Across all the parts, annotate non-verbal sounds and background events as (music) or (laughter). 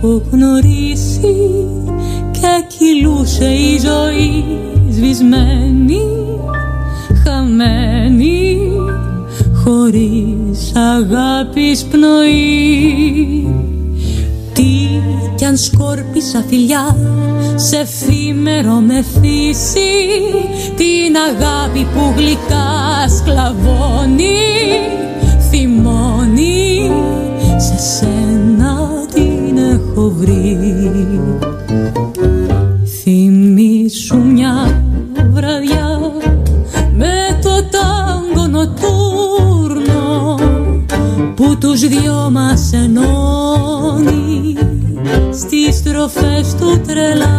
αληθινή δεν είχα εγώ γνωρίσει και κυλούσε η ζωή σβησμένη, χαμένη χωρίς αγάπης πνοή. Τι κι αν σκόρπισα φιλιά σε εφήμερο με φύση την αγάπη που γλυκά σκλαβώνει βρει. Θυμήσου μια βραδιά με το τάγκο νοτούρνο που τους δυο μας ενώνει στις στροφές του τρελά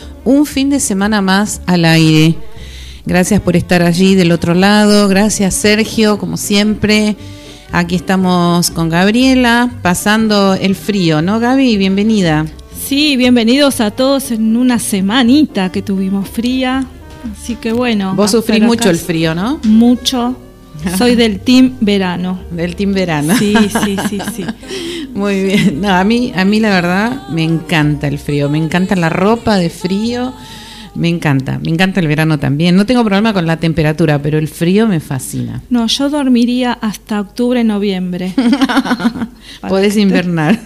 un fin de semana más al aire. Gracias por estar allí del otro lado, gracias Sergio, como siempre. Aquí estamos con Gabriela, pasando el frío, ¿no Gaby? Bienvenida. Sí, bienvenidos a todos en una semanita que tuvimos fría. Así que bueno. Vos sufrís mucho el frío, ¿no? Mucho. (laughs) Soy del team verano. Del team verano. Sí, sí, sí, sí. (laughs) Muy bien. No, a mí, a mí la verdad me encanta el frío, me encanta la ropa de frío, me encanta, me encanta el verano también. No tengo problema con la temperatura, pero el frío me fascina. No, yo dormiría hasta octubre, noviembre. (laughs) Podés invernar.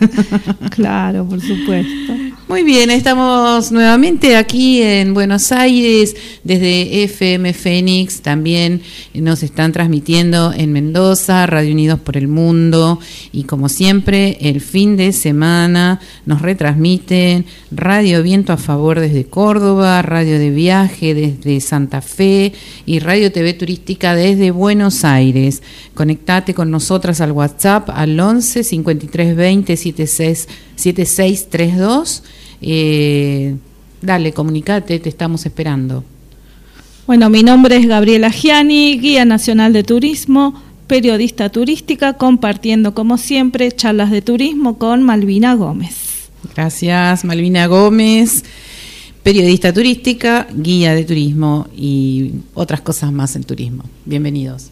Claro, por supuesto. Muy bien, estamos nuevamente aquí en Buenos Aires, desde FM Fénix, también nos están transmitiendo en Mendoza, Radio Unidos por el Mundo, y como siempre, el fin de semana nos retransmiten Radio Viento a Favor desde Córdoba, Radio de Viaje desde Santa Fe y Radio TV Turística desde Buenos Aires. Conectate con nosotras al WhatsApp al 11 53 20 76 7632. Eh, dale, comunicate, te estamos esperando. Bueno, mi nombre es Gabriela Gianni, guía nacional de turismo, periodista turística, compartiendo como siempre charlas de turismo con Malvina Gómez. Gracias, Malvina Gómez, periodista turística, guía de turismo y otras cosas más en turismo. Bienvenidos.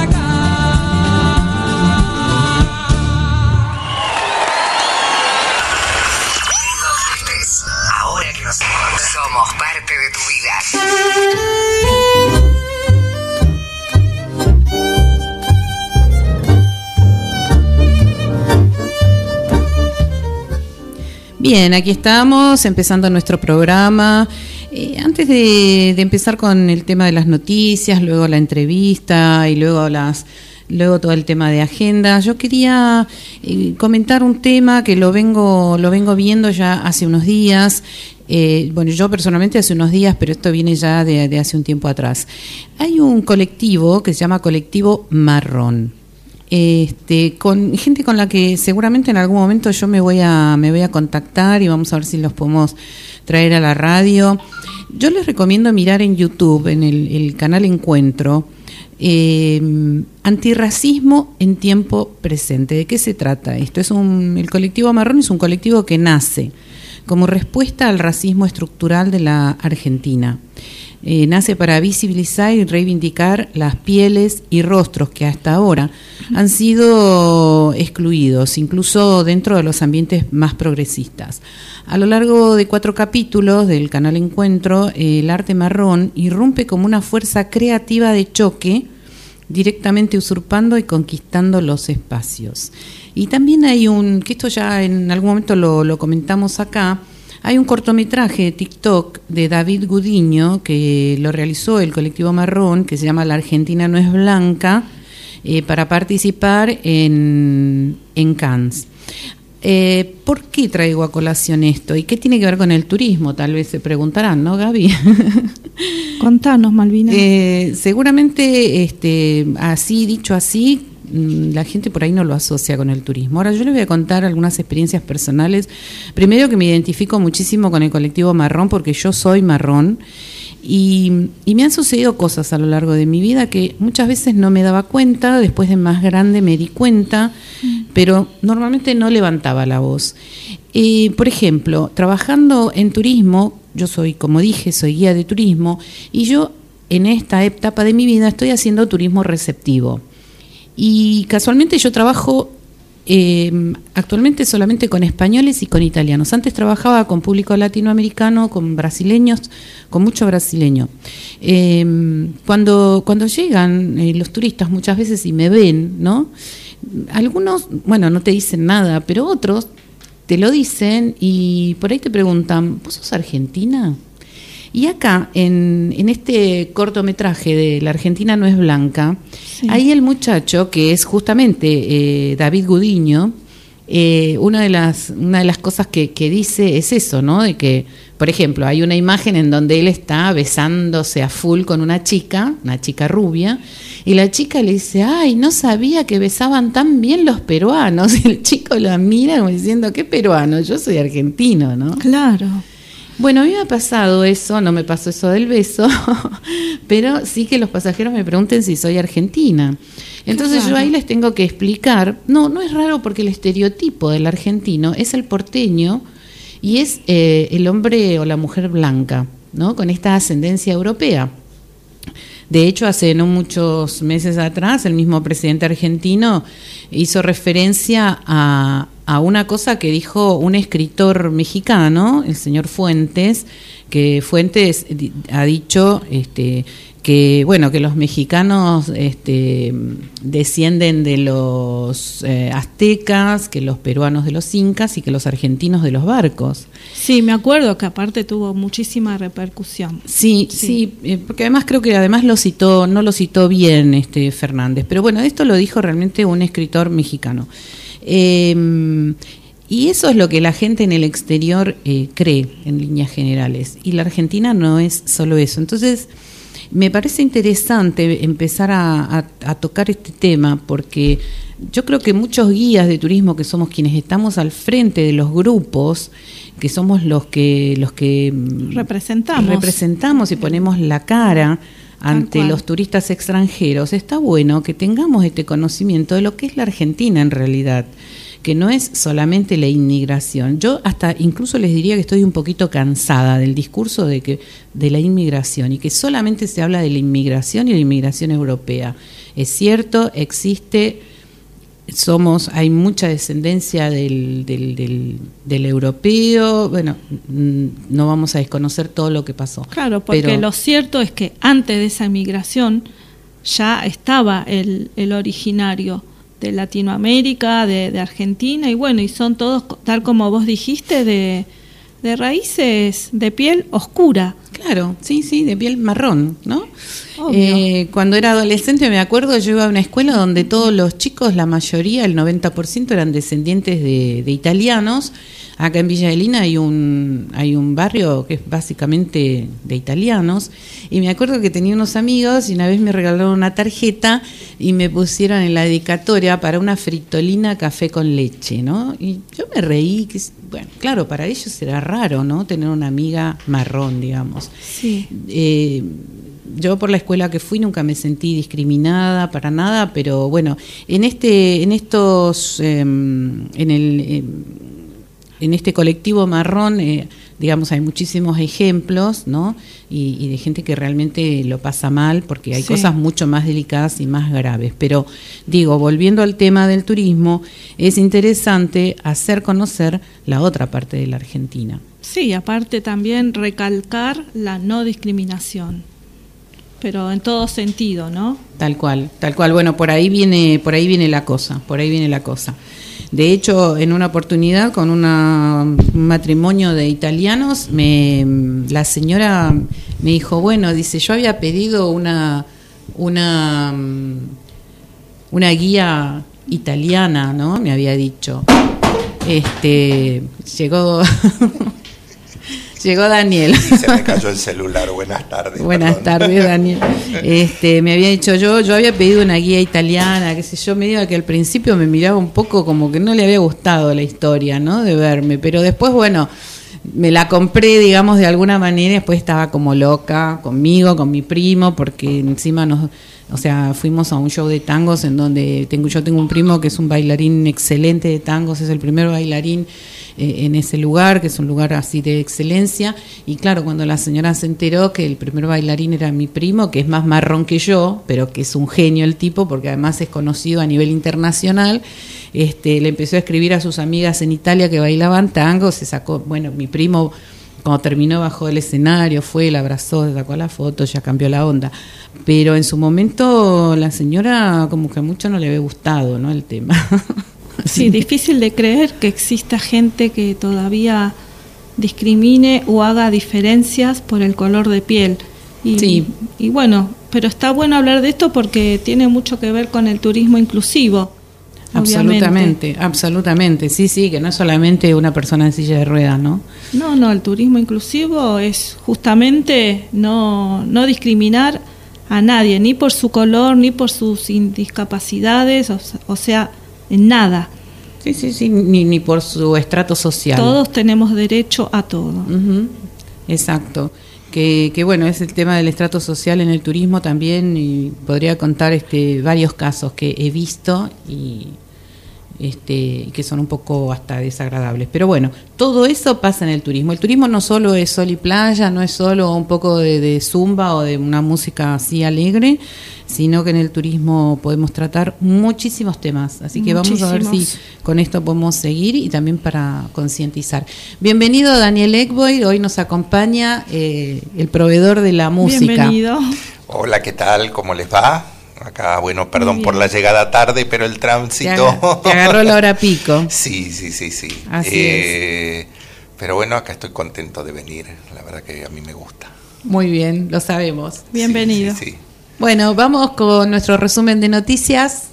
Bien, aquí estamos empezando nuestro programa. Eh, antes de, empezar con el tema de las noticias, luego la entrevista y luego las luego todo el tema de agenda, yo quería eh, comentar un tema que lo vengo lo vengo viendo ya hace unos días. Eh, bueno, yo personalmente hace unos días, pero esto viene ya de hace un tiempo atrás. Hay un colectivo que se llama Colectivo Marrón este, con gente con la que seguramente en algún momento yo me voy a me voy a contactar y vamos a ver si los podemos traer a la radio. Yo les recomiendo mirar en YouTube, en el, canal Encuentro, Eh, antirracismo en tiempo presente. ¿De qué se trata esto? Es un, el colectivo Marrón es un colectivo que nace como respuesta al racismo estructural de la Argentina. Eh, nace para visibilizar y reivindicar las pieles y rostros que hasta ahora han sido excluidos, incluso dentro de los ambientes más progresistas. A lo largo de cuatro capítulos del canal Encuentro, eh, el arte marrón irrumpe como una fuerza creativa de choque, directamente usurpando y conquistando los espacios. Y también hay un, que esto ya en algún momento lo, lo comentamos acá, hay un cortometraje de TikTok de David Gudiño que lo realizó el colectivo Marrón, que se llama La Argentina no es blanca, eh, para participar en, en Cannes. Eh, ¿Por qué traigo a colación esto? ¿Y qué tiene que ver con el turismo? Tal vez se preguntarán, ¿no, Gaby? Contanos, Malvina. Eh, seguramente, este, así, dicho así, la gente por ahí no lo asocia con el turismo. Ahora yo les voy a contar algunas experiencias personales. Primero que me identifico muchísimo con el colectivo marrón porque yo soy marrón y, y me han sucedido cosas a lo largo de mi vida que muchas veces no me daba cuenta, después de más grande me di cuenta, pero normalmente no levantaba la voz. Eh, por ejemplo, trabajando en turismo, yo soy, como dije, soy guía de turismo, y yo en esta etapa de mi vida estoy haciendo turismo receptivo. Y casualmente yo trabajo eh, actualmente solamente con españoles y con italianos. Antes trabajaba con público latinoamericano, con brasileños, con mucho brasileño. Eh, cuando, cuando llegan eh, los turistas muchas veces y me ven, ¿no? Algunos, bueno, no te dicen nada, pero otros te lo dicen y por ahí te preguntan, ¿vos sos argentina? Y acá, en, en este cortometraje de La Argentina no es blanca, ahí el muchacho, que es justamente eh, David Gudiño, eh, una, de las, una de las cosas que, que dice es eso, ¿no? De que, por ejemplo, hay una imagen en donde él está besándose a full con una chica, una chica rubia, y la chica le dice, ay, no sabía que besaban tan bien los peruanos. (laughs) Y el chico lo mira como diciendo, ¿qué peruano? Yo soy argentino, ¿no? Claro. Bueno, a mí me ha pasado eso, no me pasó eso del beso, (laughs) pero sí que los pasajeros me pregunten si soy argentina. Entonces yo ahí les tengo que explicar, no, no es raro porque el estereotipo del argentino es el porteño y es eh, el hombre o la mujer blanca, ¿no? Con esta ascendencia europea. De hecho, hace no muchos meses atrás, el mismo presidente argentino hizo referencia a, a una cosa que dijo un escritor mexicano, el señor Fuentes, que Fuentes ha dicho este, que bueno que los mexicanos este, descienden de los eh, aztecas, que los peruanos de los incas y que los argentinos de los barcos. Sí, me acuerdo que aparte tuvo muchísima repercusión. Sí, sí, eh, porque además creo que además lo citó, no lo citó bien este Fernández, pero bueno, esto lo dijo realmente un escritor mexicano. Eh, y eso es lo que la gente en el exterior eh, cree en líneas generales. Y la Argentina no es solo eso. Entonces, me parece interesante empezar a, a- a tocar este tema porque yo creo que muchos guías de turismo que somos quienes estamos al frente de los grupos, que somos los que los que mm, Representamos. representamos y ponemos la cara ante los turistas extranjeros, está bueno que tengamos este conocimiento de lo que es la Argentina en realidad, que no es solamente la inmigración. Yo hasta incluso les diría que estoy un poquito cansada del discurso de que de la inmigración y que solamente se habla de la inmigración y la inmigración europea. Es cierto, existe somos, hay mucha descendencia del, del, del, del europeo, bueno, mm, no vamos a desconocer todo lo que pasó. Claro, porque pero- lo cierto es que antes de esa migración ya estaba el, el originario de Latinoamérica, de, de Argentina, y bueno, y son todos, tal como vos dijiste, de, de raíces de piel oscura. Claro, sí, sí, de piel marrón, ¿no? Eh, cuando era adolescente me acuerdo, yo iba a una escuela donde todos los chicos, la mayoría, el 90% eran descendientes de, de italianos. Acá en Villa Elina hay un, hay un barrio que es básicamente de italianos. Y me acuerdo que tenía unos amigos y una vez me regalaron una tarjeta y me pusieron en la dedicatoria para una fritolina café con leche, ¿no? Y yo me reí, que, bueno, claro, para ellos era raro, ¿no? Tener una amiga marrón, digamos. Sí. Eh, yo por la escuela que fui nunca me sentí discriminada para nada, pero bueno, en este, en estos, em, en el, em, en este colectivo marrón, eh, digamos, hay muchísimos ejemplos, ¿no? Y, y de gente que realmente lo pasa mal porque hay Sí. cosas mucho más delicadas y más graves. Pero digo, volviendo al tema del turismo, es interesante hacer conocer la otra parte de la Argentina. Sí, aparte también recalcar la no discriminación, pero en todo sentido, ¿no? Tal cual, tal cual. Bueno, por ahí viene, por ahí viene la cosa, por ahí viene la cosa. De hecho, en una oportunidad con una- un matrimonio de italianos, me, la señora me dijo, bueno, dice, yo había pedido una, una, una guía italiana, ¿no? Me había dicho. Este, llegó, (laughs) llegó Daniel. Se me cayó el celular. Buenas tardes. (laughs) Buenas perdón. tardes, Daniel. (laughs) Este, me había dicho yo, yo había pedido una guía italiana, qué sé yo, me diga que al principio me miraba un poco como que no le había gustado la historia, ¿no? De verme, pero después, bueno, me la compré, digamos, de alguna manera, y después estaba como loca conmigo, con mi primo, porque encima nos, o sea, fuimos a un show de tangos en donde tengo, yo tengo un primo que es un bailarín excelente de tangos, es el primer bailarín eh, en ese lugar, que es un lugar así de excelencia. Y claro, cuando la señora se enteró que el primer bailarín era mi primo, que es más marrón que yo, pero que es un genio el tipo, porque además es conocido a nivel internacional, este, le empezó a escribir a sus amigas en Italia que bailaban tango, se sacó, bueno, mi primo cuando terminó bajó del escenario, fue, la abrazó, sacó la foto, ya cambió la onda. Pero en su momento la señora como que mucho no le había gustado, ¿no? El tema. (laughs) Sí, difícil de creer que exista gente que todavía discrimine o haga diferencias por el color de piel. Y, Sí. y bueno, pero está bueno hablar de esto porque tiene mucho que ver con el turismo inclusivo. obviamente. Absolutamente, absolutamente. Sí, sí, que no es solamente una persona en silla de ruedas, ¿no? No, no, el turismo inclusivo es justamente no, no discriminar a nadie, ni por su color, ni por sus discapacidades, o, o sea, en nada. Sí, sí, sí, ni, ni por su estrato social. Todos tenemos derecho a todo. Exacto. Que, que bueno, es el tema del estrato social en el turismo también y podría contar este varios casos que he visto y este que son un poco hasta desagradables. Pero bueno, todo eso pasa en el turismo. El turismo no solo es sol y playa, no es solo un poco de, de zumba o de una música así alegre, sino que en el turismo podemos tratar muchísimos temas. Así que vamos a ver si con esto podemos seguir y también para concientizar. Bienvenido Daniel Ekboy, hoy nos acompaña eh, el proveedor de la música. Bienvenido. Hola, ¿qué tal? ¿Cómo les va? Acá, bueno, perdón por la llegada tarde, pero el Te, tránsito. te agarró la hora pico. (laughs) Sí, sí, sí, sí. Así Eh, Pero bueno, acá estoy contento de venir. La verdad que a mí me gusta. Muy bien, lo sabemos. Bienvenido. Sí, sí, sí. Bueno, vamos con nuestro resumen de noticias.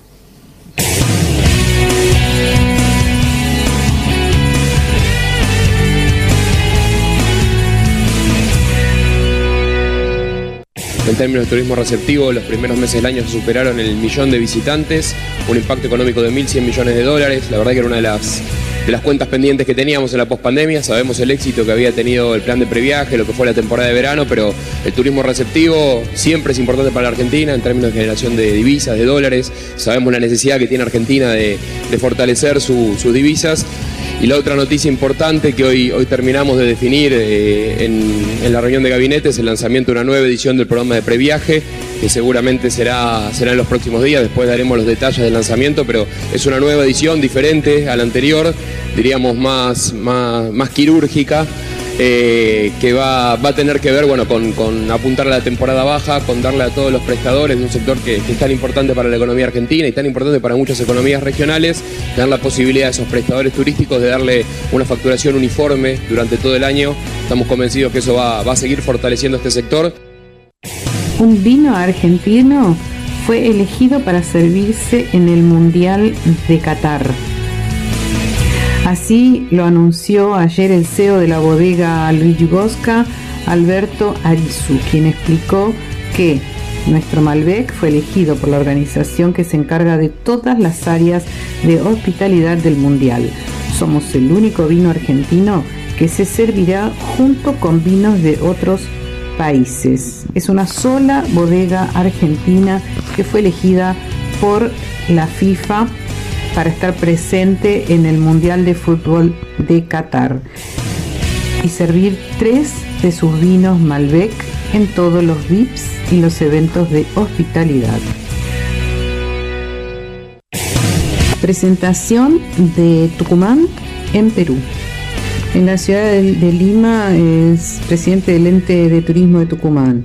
En términos de turismo receptivo, los primeros meses del año se superaron el millón de visitantes, un impacto económico de 1.100 millones de dólares. La verdad que era una de las, de las cuentas pendientes que teníamos en la pospandemia. Sabemos el éxito que había tenido el plan de previaje, lo que fue la temporada de verano, pero el turismo receptivo siempre es importante para la Argentina en términos de generación de divisas, de dólares. Sabemos la necesidad que tiene Argentina de, de fortalecer su- sus divisas. Y la otra noticia importante que hoy, hoy terminamos de definir eh, en, en la reunión de gabinete es el lanzamiento de una nueva edición del programa de previaje, que seguramente será, será en los próximos días, después daremos los detalles del lanzamiento, pero es una nueva edición diferente a la anterior, diríamos más, más, más quirúrgica. eh, que va, va a tener que ver bueno, con, con apuntar a la temporada baja, con darle a todos los prestadores de un sector que, que es tan importante para la economía argentina y tan importante para muchas economías regionales, dar la posibilidad a esos prestadores turísticos de darle una facturación uniforme durante todo el año. Estamos convencidos que eso va, va a seguir fortaleciendo este sector. Un vino argentino fue elegido para servirse en el Mundial de Qatar. Así lo anunció ayer el CEO de la bodega Luigi Bosca, Alberto Arizu, quien explicó que nuestro Malbec fue elegido por la organización que se encarga de todas las áreas de hospitalidad del Mundial. Somos el único vino argentino que se servirá junto con vinos de otros países. Es una sola bodega argentina que fue elegida por la FIFA para estar presente en el Mundial de Fútbol de Qatar y servir tres de sus vinos Malbec en todos los VIPs y los eventos de hospitalidad. Presentación de Tucumán en Perú. En la ciudad de, de Lima es presidente del ente de turismo de Tucumán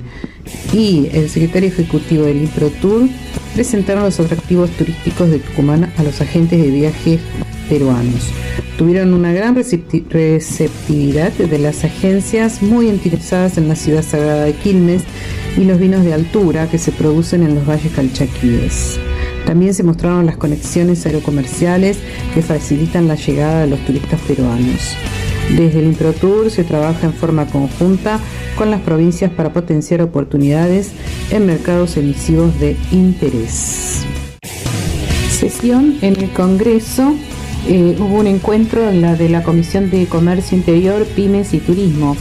y el secretario ejecutivo del IPROTUR presentaron los atractivos turísticos de Tucumán a los agentes de viaje peruanos. Tuvieron una gran recepti- receptividad de las agencias muy interesadas en la ciudad sagrada de Quilmes y los vinos de altura que se producen en los valles calchaquíes. También se mostraron las conexiones aerocomerciales que facilitan la llegada de los turistas peruanos. Desde el ImproTour se trabaja en forma conjunta con las provincias para potenciar oportunidades en mercados emisivos de interés. Sesión en el Congreso. eh, hubo un encuentro en la de la Comisión de Comercio Interior, Pymes y Turismo.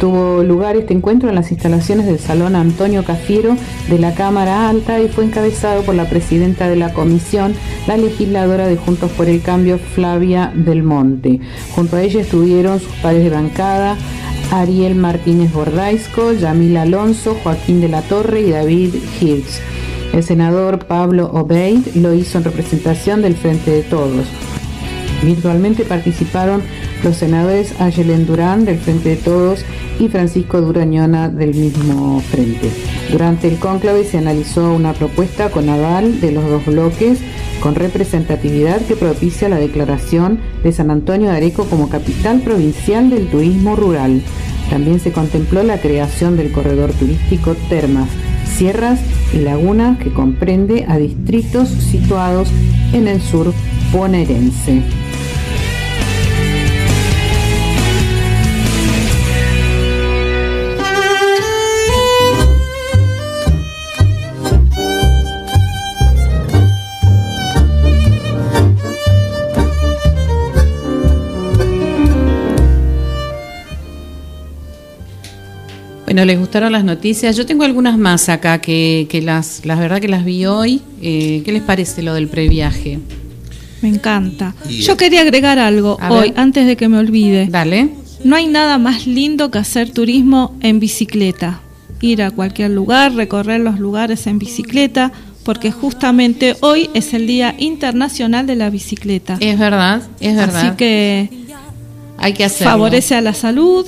Tuvo lugar este encuentro en las instalaciones del Salón Antonio Cafiero de la Cámara Alta y fue encabezado por la presidenta de la comisión, la legisladora de Juntos por el Cambio, Flavia Del Monte. Junto a ella estuvieron sus pares de bancada, Ariel Martínez Bordaisco, Yamil Alonso, Joaquín de la Torre y David Hirsch. El senador Pablo Obeid lo hizo en representación del Frente de Todos. Virtualmente participaron los senadores Ayelen Durán del Frente de Todos y Francisco Durañona del mismo frente. Durante el cónclave se analizó una propuesta con aval de los dos bloques con representatividad que propicia la declaración de San Antonio de Areco como capital provincial del turismo rural. También se contempló la creación del corredor turístico Termas, Sierras y Lagunas que comprende a distritos situados en el sur bonaerense. Bueno, les gustaron las noticias. Yo tengo algunas más acá que, que las, la verdad que las vi hoy. Eh, ¿Qué les parece lo del previaje? Me encanta. Y- Yo quería agregar algo hoy, ver. antes de que me olvide. Dale. No hay nada más lindo que hacer turismo en bicicleta. Ir a cualquier lugar, recorrer los lugares en bicicleta, porque justamente hoy es el Día Internacional de la Bicicleta. Es verdad, es verdad. Así que hay que hacerlo. favorece a la salud,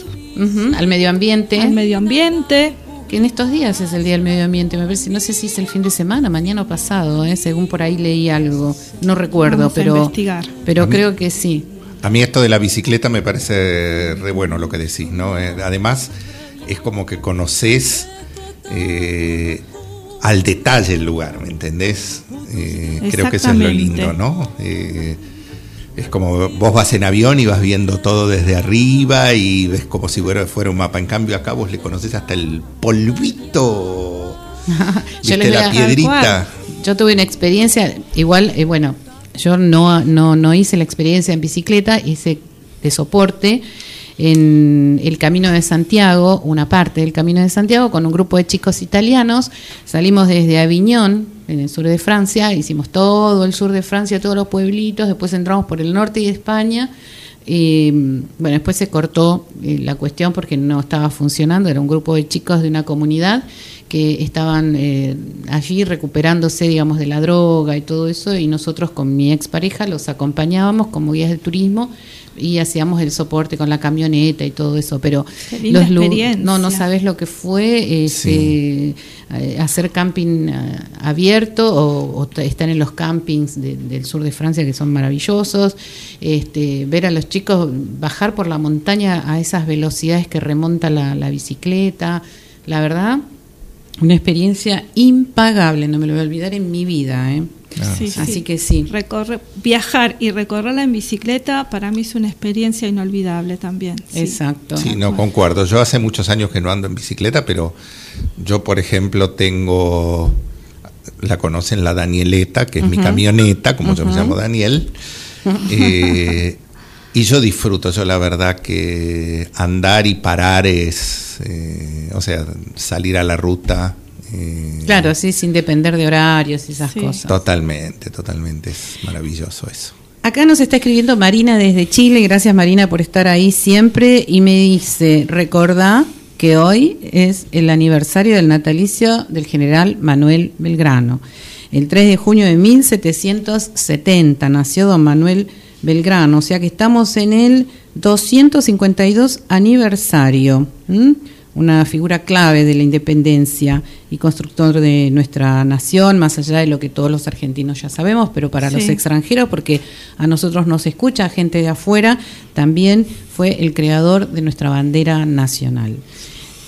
Al medio ambiente. al medio ambiente. que en estos días es el Día del Medio Ambiente, me parece. No sé si es el fin de semana, mañana o pasado, ¿eh? según por ahí leí algo. No recuerdo, Vamos a pero, investigar. pero A mí- creo que sí. A mí esto de la bicicleta me parece re bueno lo que decís, ¿no? Eh, además, es como que conoces eh, al detalle el lugar, ¿me entendés? Eh, creo que eso es lo lindo, ¿no? Eh, es como vos vas en avión y vas viendo todo desde arriba y ves como si fuera, fuera un mapa. En cambio, acá vos le conoces hasta el polvito. (laughs) Yo ¿Viste les voy la a- piedrita? Yo tuve una experiencia, igual, eh, bueno, yo no, no, no hice la experiencia en bicicleta, hice de soporte en el Camino de Santiago, una parte del Camino de Santiago, con un grupo de chicos italianos. Salimos desde Aviñón, en el sur de Francia, hicimos todo el sur de Francia, todos los pueblitos, después entramos por el norte de España. Y, bueno, después se cortó eh, la cuestión porque no estaba funcionando, era un grupo de chicos de una comunidad que estaban eh, allí recuperándose, digamos, de la droga y todo eso, y nosotros con mi expareja los acompañábamos como guías de turismo y hacíamos el soporte con la camioneta y todo eso, pero los no, no sabes lo que fue este, eh, hacer camping eh, abierto o, estar en los campings de- del sur de Francia que son maravillosos, este, ver a los chicos bajar por la montaña a esas velocidades que remonta la, la bicicleta, la verdad, una experiencia impagable, no me lo voy a olvidar en mi vida. ¿eh? Ah. Sí, Así sí. que sí. Recorre, viajar y recorrerla en bicicleta para mí es una experiencia inolvidable también. sí. Exacto. Sí, no, concuerdo. Yo hace muchos años que no ando en bicicleta, pero yo, por ejemplo, tengo, la conocen la Danieleta, que es mi camioneta, como yo me llamo Daniel. (laughs) Eh, Y yo disfruto, yo la verdad que andar y parar es, eh, o sea, salir a la ruta. eh, Claro, sí, sin depender de horarios y esas Sí. cosas. Totalmente, totalmente, es maravilloso eso. Acá nos está escribiendo Marina desde Chile, gracias Marina por estar ahí siempre y me dice, recordá que hoy es el aniversario del natalicio del general Manuel Belgrano. El 3 de junio de 1770 nació don Manuel Belgrano, o sea que estamos en el 252 aniversario. ¿m? Una figura clave de la independencia y constructor de nuestra nación, más allá de lo que todos los argentinos ya sabemos, pero para los extranjeros, porque a nosotros nos escucha gente de afuera, también fue el creador de nuestra bandera nacional.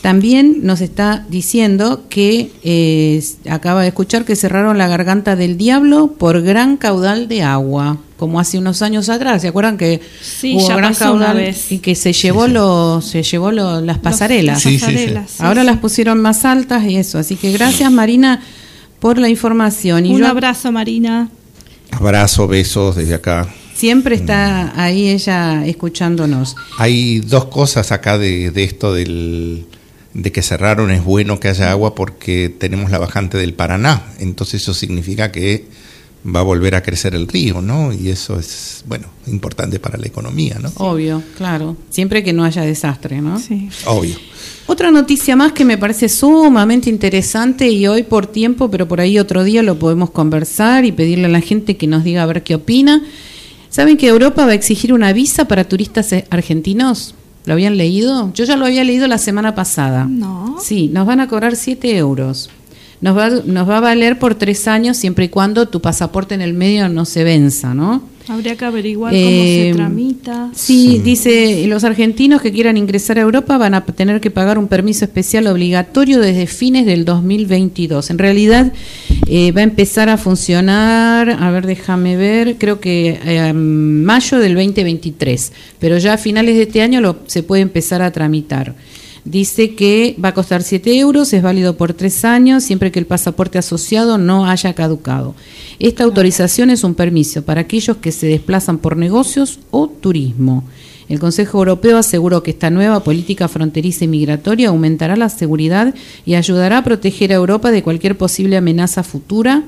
También nos está diciendo que eh, acaba de escuchar que cerraron la garganta del diablo por gran caudal de agua, como hace unos años atrás. ¿Se acuerdan que Sí, hubo ya gran pasó una caudal vez. y que se llevó lo, se llevó lo- las pasarelas? Sí, sí, sí. pasarelas, sí, Ahora sí. las pusieron más altas y eso. Así que gracias Marina por la información. Y Un yo- abrazo, Marina. Abrazo, besos desde acá. Siempre está ahí ella escuchándonos. Hay dos cosas acá de, de esto del, de que cerraron. Es bueno que haya agua porque tenemos la bajante del Paraná. Entonces eso significa que va a volver a crecer el río, ¿no? Y eso es, bueno, importante para la economía, ¿no? Obvio, claro. Siempre que no haya desastre, ¿no? Sí. Obvio. Otra noticia más que me parece sumamente interesante y hoy por tiempo, pero por ahí otro día lo podemos conversar y pedirle a la gente que nos diga a ver qué opina. ¿Saben que Europa va a exigir una visa para turistas eh, argentinos? ¿Lo habían leído? Yo ya lo había leído la semana pasada. No. Sí, nos van a cobrar 7 euros. Nos va, nos va a valer por tres años siempre y cuando tu pasaporte en el medio no se venza, ¿no? Habría que averiguar Eh, cómo se tramita. Sí, dice, los argentinos que quieran ingresar a Europa van a tener que pagar un permiso especial obligatorio desde fines del 2022. En realidad eh, va a empezar a funcionar, a ver, déjame ver, creo que eh, mayo del 2023, pero ya a finales de este año lo, se puede empezar a tramitar. Dice que va a costar 7 euros, es válido por tres años, siempre que el pasaporte asociado no haya caducado. Esta autorización es un permiso para aquellos que se desplazan por negocios o turismo. El Consejo Europeo aseguró que esta nueva política fronteriza y migratoria aumentará la seguridad y ayudará a proteger a Europa de cualquier posible amenaza futura.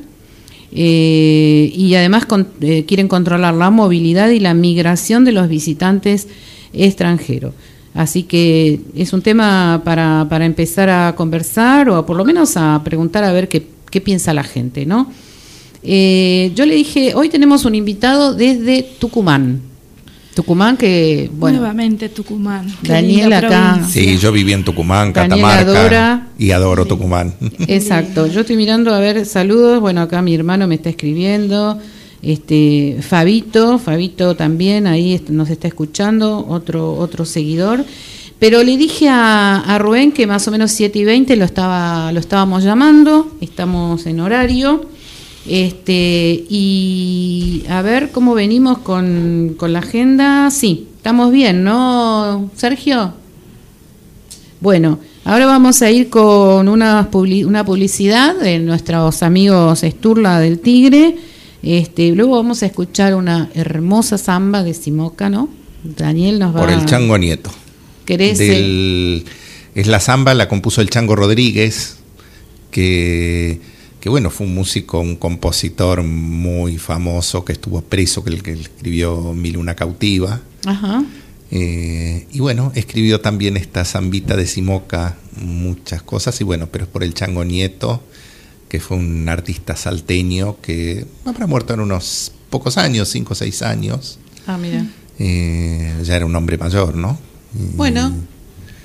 Eh, y además con- eh, quieren controlar la movilidad y la migración de los visitantes extranjeros. Así que es un tema para, para empezar a conversar o por lo menos a preguntar a ver qué, qué piensa la gente, ¿no? Eh, yo le dije, hoy tenemos un invitado desde Tucumán. Tucumán que, bueno, Nuevamente Tucumán. Daniel acá. Sí, yo viví en Tucumán, Catamarca. adora. Y adoro Tucumán. Exacto, yo estoy mirando a ver saludos, bueno, acá mi hermano me está escribiendo, este Fabito, Fabito también ahí nos está escuchando, otro otro seguidor. Pero le dije a, a Rubén que más o menos 7 y 20 lo estaba lo estábamos llamando, estamos en horario. Este, y a ver cómo venimos con, con la agenda. Sí, estamos bien, ¿no, Sergio? Bueno, ahora vamos a ir con una publicidad de nuestros amigos Esturla del Tigre. Este, luego vamos a escuchar una hermosa samba de Simoca, ¿no? Daniel nos va Por el. Chango Nieto. ¿Querés, Del- es la samba, la compuso el Chango Rodríguez, que, que bueno, fue un músico, un compositor muy famoso que estuvo preso, que el que escribió Mil una cautiva. Ajá. Eh, y bueno, escribió también esta zambita de Simoca, muchas cosas, y bueno, pero es por el Chango Nieto, que fue un artista salteño que habrá muerto en unos pocos años, cinco o seis años. Ah, mira. Eh, ya era un hombre mayor, ¿no? Bueno,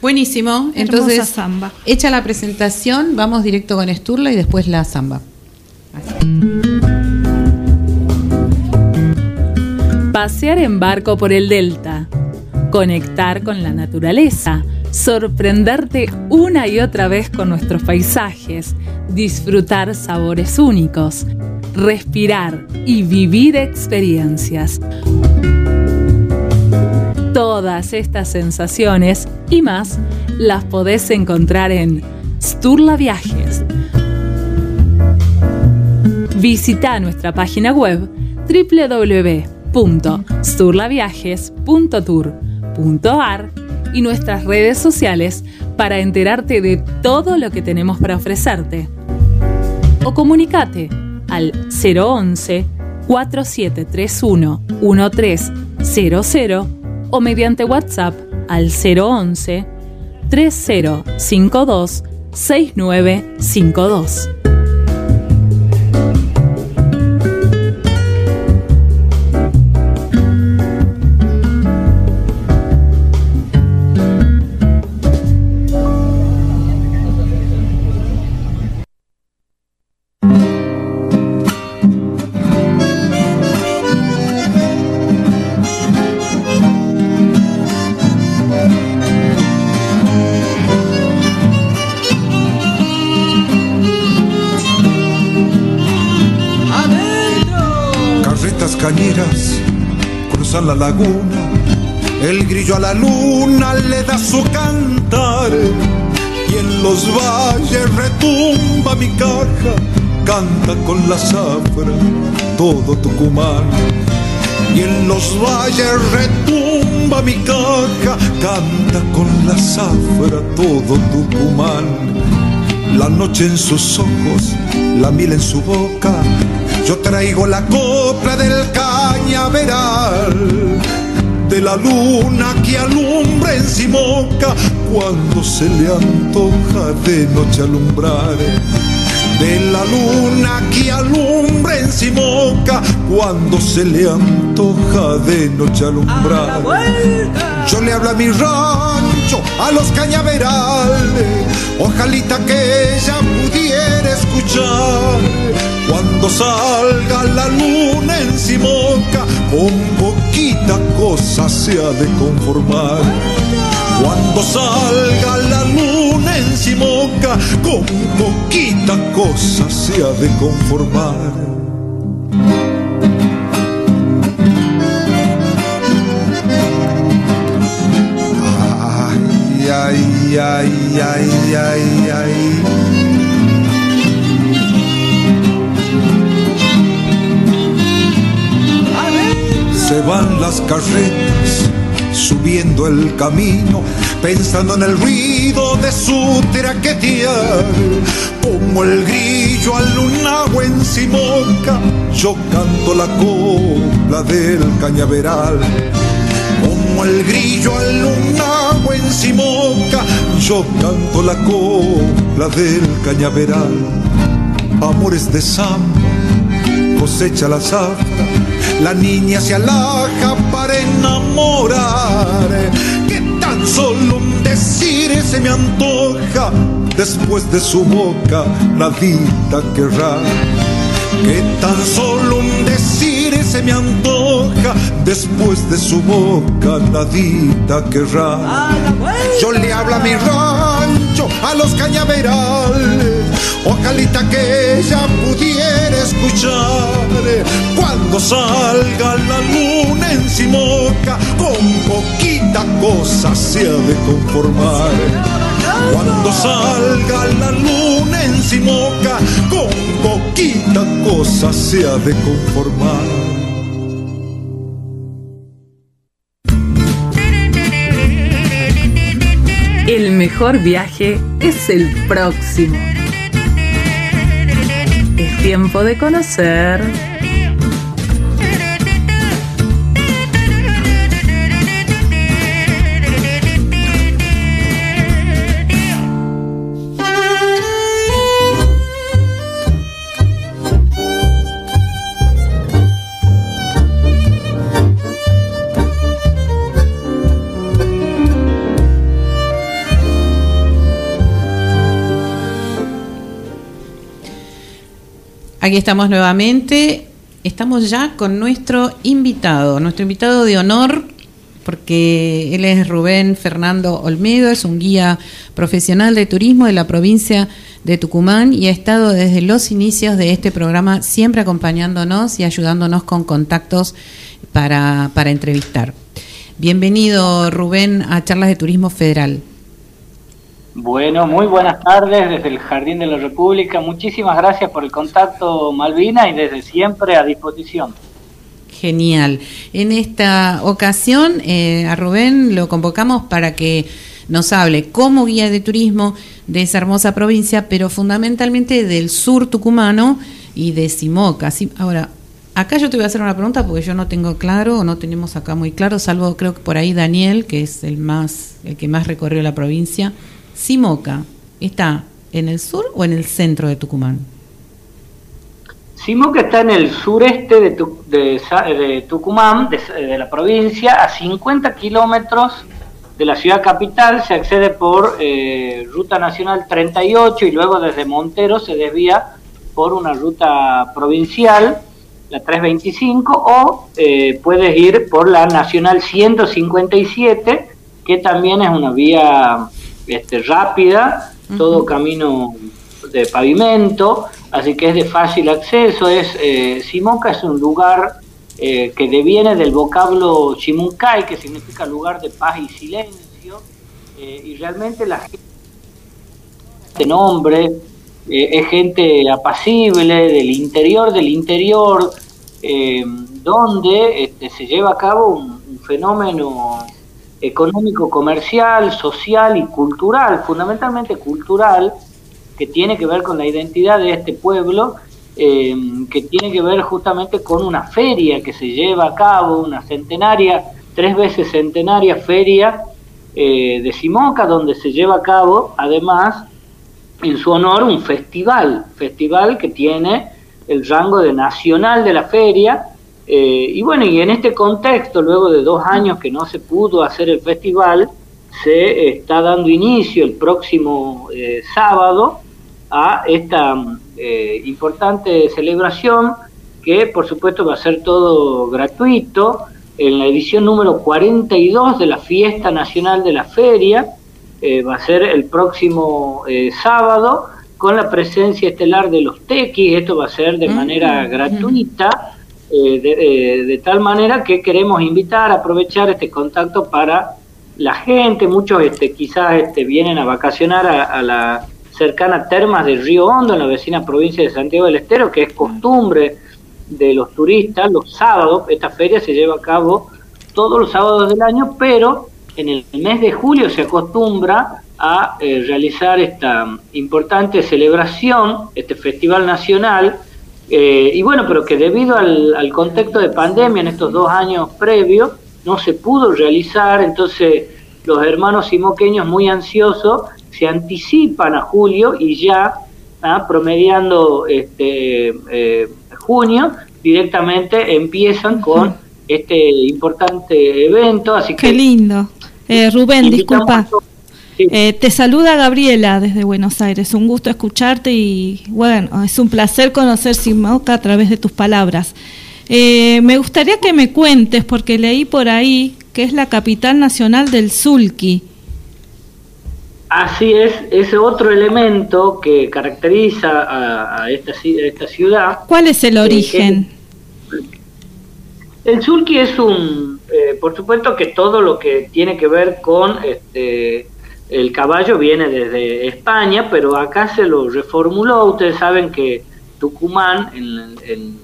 buenísimo. Entonces, samba. hecha la presentación, vamos directo con Esturla y después la samba. Pasear en barco por el delta, conectar con la naturaleza, sorprenderte una y otra vez con nuestros paisajes, disfrutar sabores únicos, respirar y vivir experiencias. Todas estas sensaciones y más las podés encontrar en Sturla Viajes. Visita nuestra página web www.sturlaviajes.tour.ar y nuestras redes sociales para enterarte de todo lo que tenemos para ofrecerte. O comunicate al 011 4731 1300 o mediante WhatsApp al 011 3052 6952. La laguna, el grillo a la luna le da su cantar y en los valles retumba mi caja, canta con la zafra todo Tucumán. Y en los valles retumba mi caja, canta con la zafra todo Tucumán. La noche en sus ojos, la miel en su boca, yo traigo la copla del cañaveral, de la luna que alumbra en Simoca, cuando se le antoja de noche alumbrar. De la luna que alumbra en Simoca, cuando se le antoja de noche alumbrar. Yo le hablo a mi rancho, a los cañaverales, ojalita que ella pudiera escuchar. Cuando salga la luna en Simoca, con poquita cosa se ha de conformar. Cuando salga la luna en Simoca, con poquita cosa se ha de conformar. Se van las carretas subiendo el camino, pensando en el ruido de su traquetear, como el grillo al lunagua en Simoca, yo canto la copla del cañaveral. Como el grillo al lunagua en Simoca, yo canto la copla del cañaveral. Amores de samba, cosecha la zafra, la niña se alaja para enamorar. Que tan solo un decir se me antoja, después de su boca nadita querrá. Que tan solo un decir se me antoja, después de su boca nadita querrá. Yo le hablo a mi rancho, a los cañaverales, ojalita que ella pudiera escuchar. Cuando salga la luna en Simoca, con poquita cosa se ha de conformar. Cuando salga la luna en Simoca, con poquita cosa se ha de conformar. El mejor viaje es el próximo. Es tiempo de conocer. Aquí estamos nuevamente. Estamos ya con nuestro invitado, nuestro invitado de honor, porque él es Rubén Fernando Olmedo, es un guía profesional de turismo de la provincia de Tucumán y ha estado desde los inicios de este programa siempre acompañándonos y ayudándonos con contactos para, para entrevistar. Bienvenido Rubén a Charlas de Turismo Federal. Bueno, muy buenas tardes desde el Jardín de la República. Muchísimas gracias por el contacto, Malvina, y desde siempre a disposición. Genial. En esta ocasión eh, a Rubén lo convocamos para que nos hable como guía de turismo de esa hermosa provincia, pero fundamentalmente del sur tucumano y de Simoca. Ahora, acá yo te voy a hacer una pregunta porque yo no tengo claro o no tenemos acá muy claro, salvo creo que por ahí Daniel, que es el más el que más recorrió la provincia. Simoca, ¿está en el sur o en el centro de Tucumán? Simoca está en el sureste de, Tucumán, de, de la provincia, a 50 kilómetros de la ciudad capital. Se accede por eh, Ruta Nacional 38 y luego desde Montero se desvía por una ruta provincial, la 325, o eh, puedes ir por la Nacional 157, que también es una vía este, rápida, todo camino de pavimento, así que es de fácil acceso. Es eh, Simoca es un lugar eh, que deviene del vocablo Chimuncay, que significa lugar de paz y silencio, eh, y realmente la gente este nombre eh, es gente apacible del interior del interior, eh, donde este, se lleva a cabo un, un fenómeno económico, comercial, social y cultural, fundamentalmente cultural, que tiene que ver con la identidad de este pueblo, eh, que tiene que ver justamente con una feria que se lleva a cabo, una centenaria, tres veces centenaria feria eh, de Simoca, donde se lleva a cabo además en su honor un festival, festival que tiene el rango de nacional de la feria. Eh, y bueno, y en este contexto, luego de dos años que no se pudo hacer el festival, se está dando inicio el próximo eh, sábado a esta eh, importante celebración que por supuesto va a ser todo gratuito en la edición número 42 de la Fiesta Nacional de la Feria, eh, va a ser el próximo eh, sábado con la presencia estelar de los tequis, esto va a ser de manera gratuita, eh, de, eh, de tal manera que queremos invitar, aprovechar este contacto para la gente, muchos este, quizás este, vienen a vacacionar a, a la cercana Termas de Río Hondo, en la vecina provincia de Santiago del Estero, que es costumbre de los turistas. Los sábados, esta feria se lleva a cabo todos los sábados del año, pero en el mes de julio se acostumbra a eh, realizar esta importante celebración, este festival nacional, eh, y bueno, pero que debido al, al contexto de pandemia en estos dos años previos, no se pudo realizar, entonces los hermanos simoqueños muy ansiosos se anticipan a julio y ya ah, promediando este eh, junio directamente empiezan con este importante evento, así que Qué lindo. Eh, Rubén, disculpa. Eh, te saluda Gabriela desde Buenos Aires. Un gusto escucharte y bueno, es un placer conocer Simoca a través de tus palabras. Eh, me gustaría que me cuentes, porque leí por ahí que es la capital nacional del Sulki. Así es, ese otro elemento que caracteriza a, a esta, a esta ciudad. ¿Cuál es el Eh, origen? El sulky es un, eh, por supuesto que todo lo que tiene que ver con este, el caballo viene desde España, pero acá se lo reformuló. Ustedes saben que Tucumán en, en-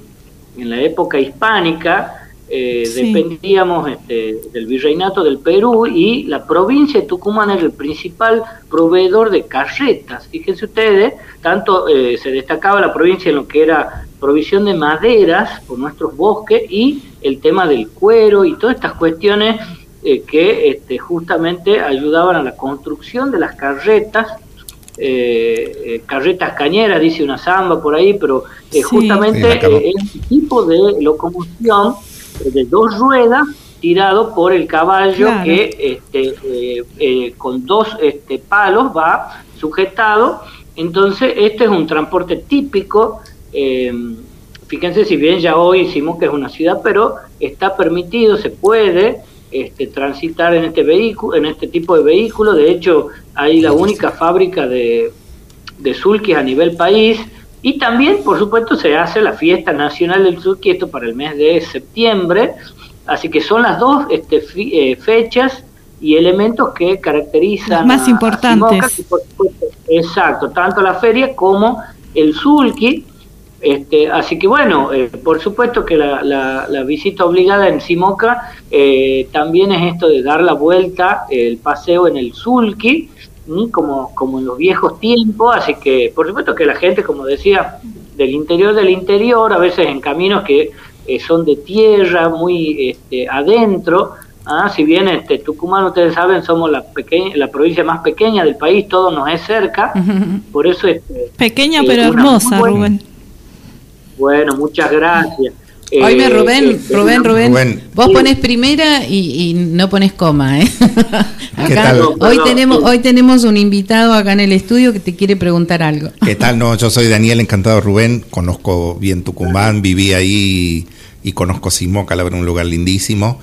en la época hispánica eh, Sí. dependíamos este, del virreinato del Perú y la provincia de Tucumán era el principal proveedor de carretas. Fíjense ustedes, tanto eh, se destacaba la provincia en lo que era provisión de maderas por nuestros bosques y el tema del cuero y todas estas cuestiones eh, que este, justamente ayudaban a la construcción de las carretas eh, eh, carretas cañeras, dice una samba por ahí, pero eh, Sí. justamente Sí, acá no. eh, es un tipo de locomoción de dos ruedas tirado por el caballo Claro. que este, eh, eh, con dos este, palos va sujetado. Entonces, este es un transporte típico. eh, fíjense, si bien ya hoy hicimos que es una ciudad, pero está permitido, se puede este, transitar en este vehículo, en este tipo de vehículo. De hecho, hay la única fábrica de, de sulkis a nivel país. Y también, por supuesto, se hace la fiesta nacional del sulky, esto para el mes de septiembre. Así que son las dos este, fi- eh, fechas y elementos que caracterizan Las más a importantes. Simoca, que por supuesto, exacto, tanto la feria como el sulky. Este, así que bueno, eh, por supuesto que la, la- la visita obligada en Simoca eh, también es esto de dar la vuelta, el paseo en el Sulki, como, como en los viejos tiempos, así que por supuesto que la gente, como decía, del interior del interior, a veces en caminos que eh, son de tierra, muy este, adentro, ¿ah? si bien este, Tucumán, ustedes saben, somos la, pequeña, la provincia más pequeña del país, todo nos es cerca, por eso... Este, Pequeña eh, pero hermosa, Rubén. Bueno, muchas gracias. Oíme, Eh, Rubén, eh, Rubén, Rubén, Rubén. vos pones primera y, y no pones coma, ¿eh? ¿Qué Acá, tal? hoy tenemos, hoy tenemos un invitado acá en el estudio que te quiere preguntar algo. ¿Qué tal? No, yo soy Daniel, encantado Rubén, conozco bien Tucumán, viví ahí y conozco Simoca, la verdad, un lugar lindísimo.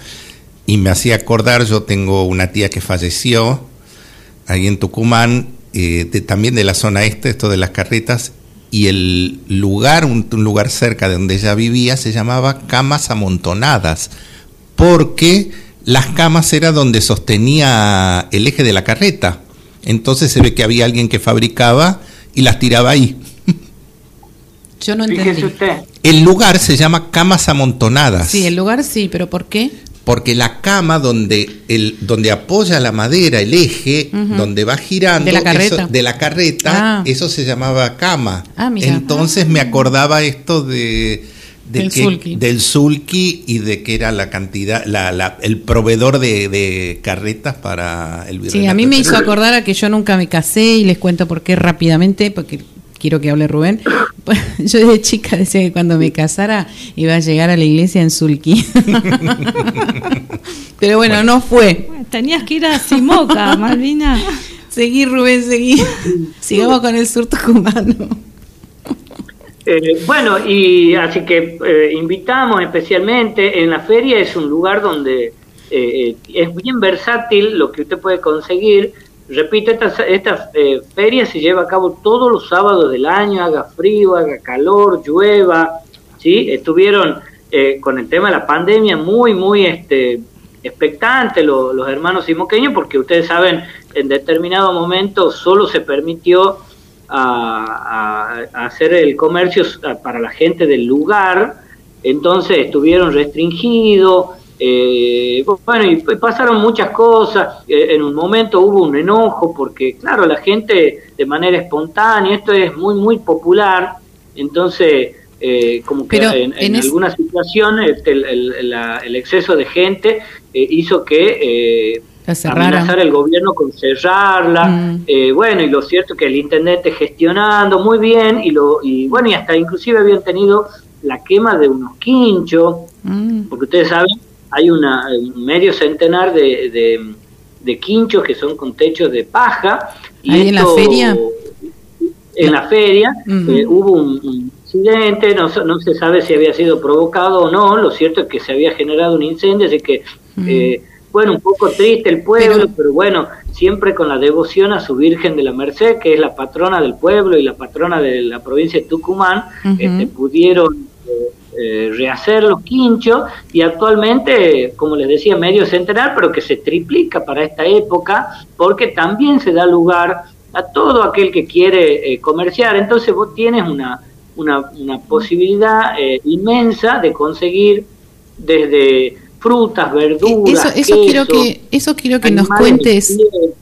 Y me hacía acordar, yo tengo una tía que falleció ahí en Tucumán, eh, de- también de la zona este, esto de las carretas, y el lugar, un, un lugar cerca de donde ella vivía, se llamaba Camas Amontonadas, porque las camas era donde sostenía el eje de la carreta. Entonces se ve que había alguien que fabricaba y las tiraba ahí. Yo no Fíjese entendí. usted. El lugar se llama Camas Amontonadas. Sí, el lugar sí, pero ¿por qué? Porque la cama donde el donde apoya la madera, el eje, donde va girando De la carreta. eso- de la carreta, Ah. eso se llamaba cama. Ah, mira. Entonces me acordaba esto de, de Del que- sulky. del sulky y de que era la cantidad, la, la- el proveedor de, de carretas para el Sí, virreinato a mí me hizo acordar a que yo nunca me casé y les cuento por qué rápidamente, porque quiero que hable Rubén. (laughs) Yo desde chica decía que cuando me casara iba a llegar a la iglesia en Sulki. (laughs) Pero bueno, no fue. Tenías que ir a Simoca, (laughs) Malvina. Seguí, Rubén, seguí. Sigamos con el sur tucumano. Eh, bueno, y así que eh, invitamos especialmente, en la feria es un lugar donde eh, eh, es bien versátil lo que usted puede conseguir. Repito, esta, esta eh, feria se lleva a cabo todos los sábados del año, haga frío, haga calor, llueva, ¿sí? Estuvieron eh, con el tema de la pandemia muy, muy este, expectantes lo- los hermanos simoqueños, porque ustedes saben, en determinado momento solo se permitió hacer el comercio para la gente del lugar, entonces estuvieron restringidos, eh, bueno, y pasaron muchas cosas, eh, en un momento hubo un enojo, porque claro, la gente de manera espontánea, esto es muy, muy popular, entonces... eh, como que Pero en, en en es- alguna situación este, el, el- la- el exceso de gente eh, hizo que eh, amenazar el gobierno con cerrarla. Mm. Eh, bueno, y lo cierto que el intendente gestionando muy bien, y, lo, y bueno, y hasta inclusive habían tenido la quema de unos quinchos, Mm. porque ustedes saben, hay una, un medio centenar de, de, de quinchos que son con techos de paja. Y ¿Ahí en la feria? En la feria eh, hubo un, un incidente, no, se- no se sabe si había sido provocado o no, lo cierto es que se había generado un incendio, así que, eh, bueno, un poco triste el pueblo, Pero- pero, bueno, siempre con la devoción a su Virgen de la Merced, que es la patrona del pueblo y la patrona de la provincia de Tucumán, Ujú. este, pudieron eh, eh, rehacer los quinchos y actualmente, como les decía, medio centenar, pero que se triplica para esta época, porque también se da lugar a todo aquel que quiere eh, comerciar. Entonces vos tienes una, una, una posibilidad eh, inmensa de conseguir desde frutas, verduras, Eso, eso quiero que, eso quiero que nos cuentes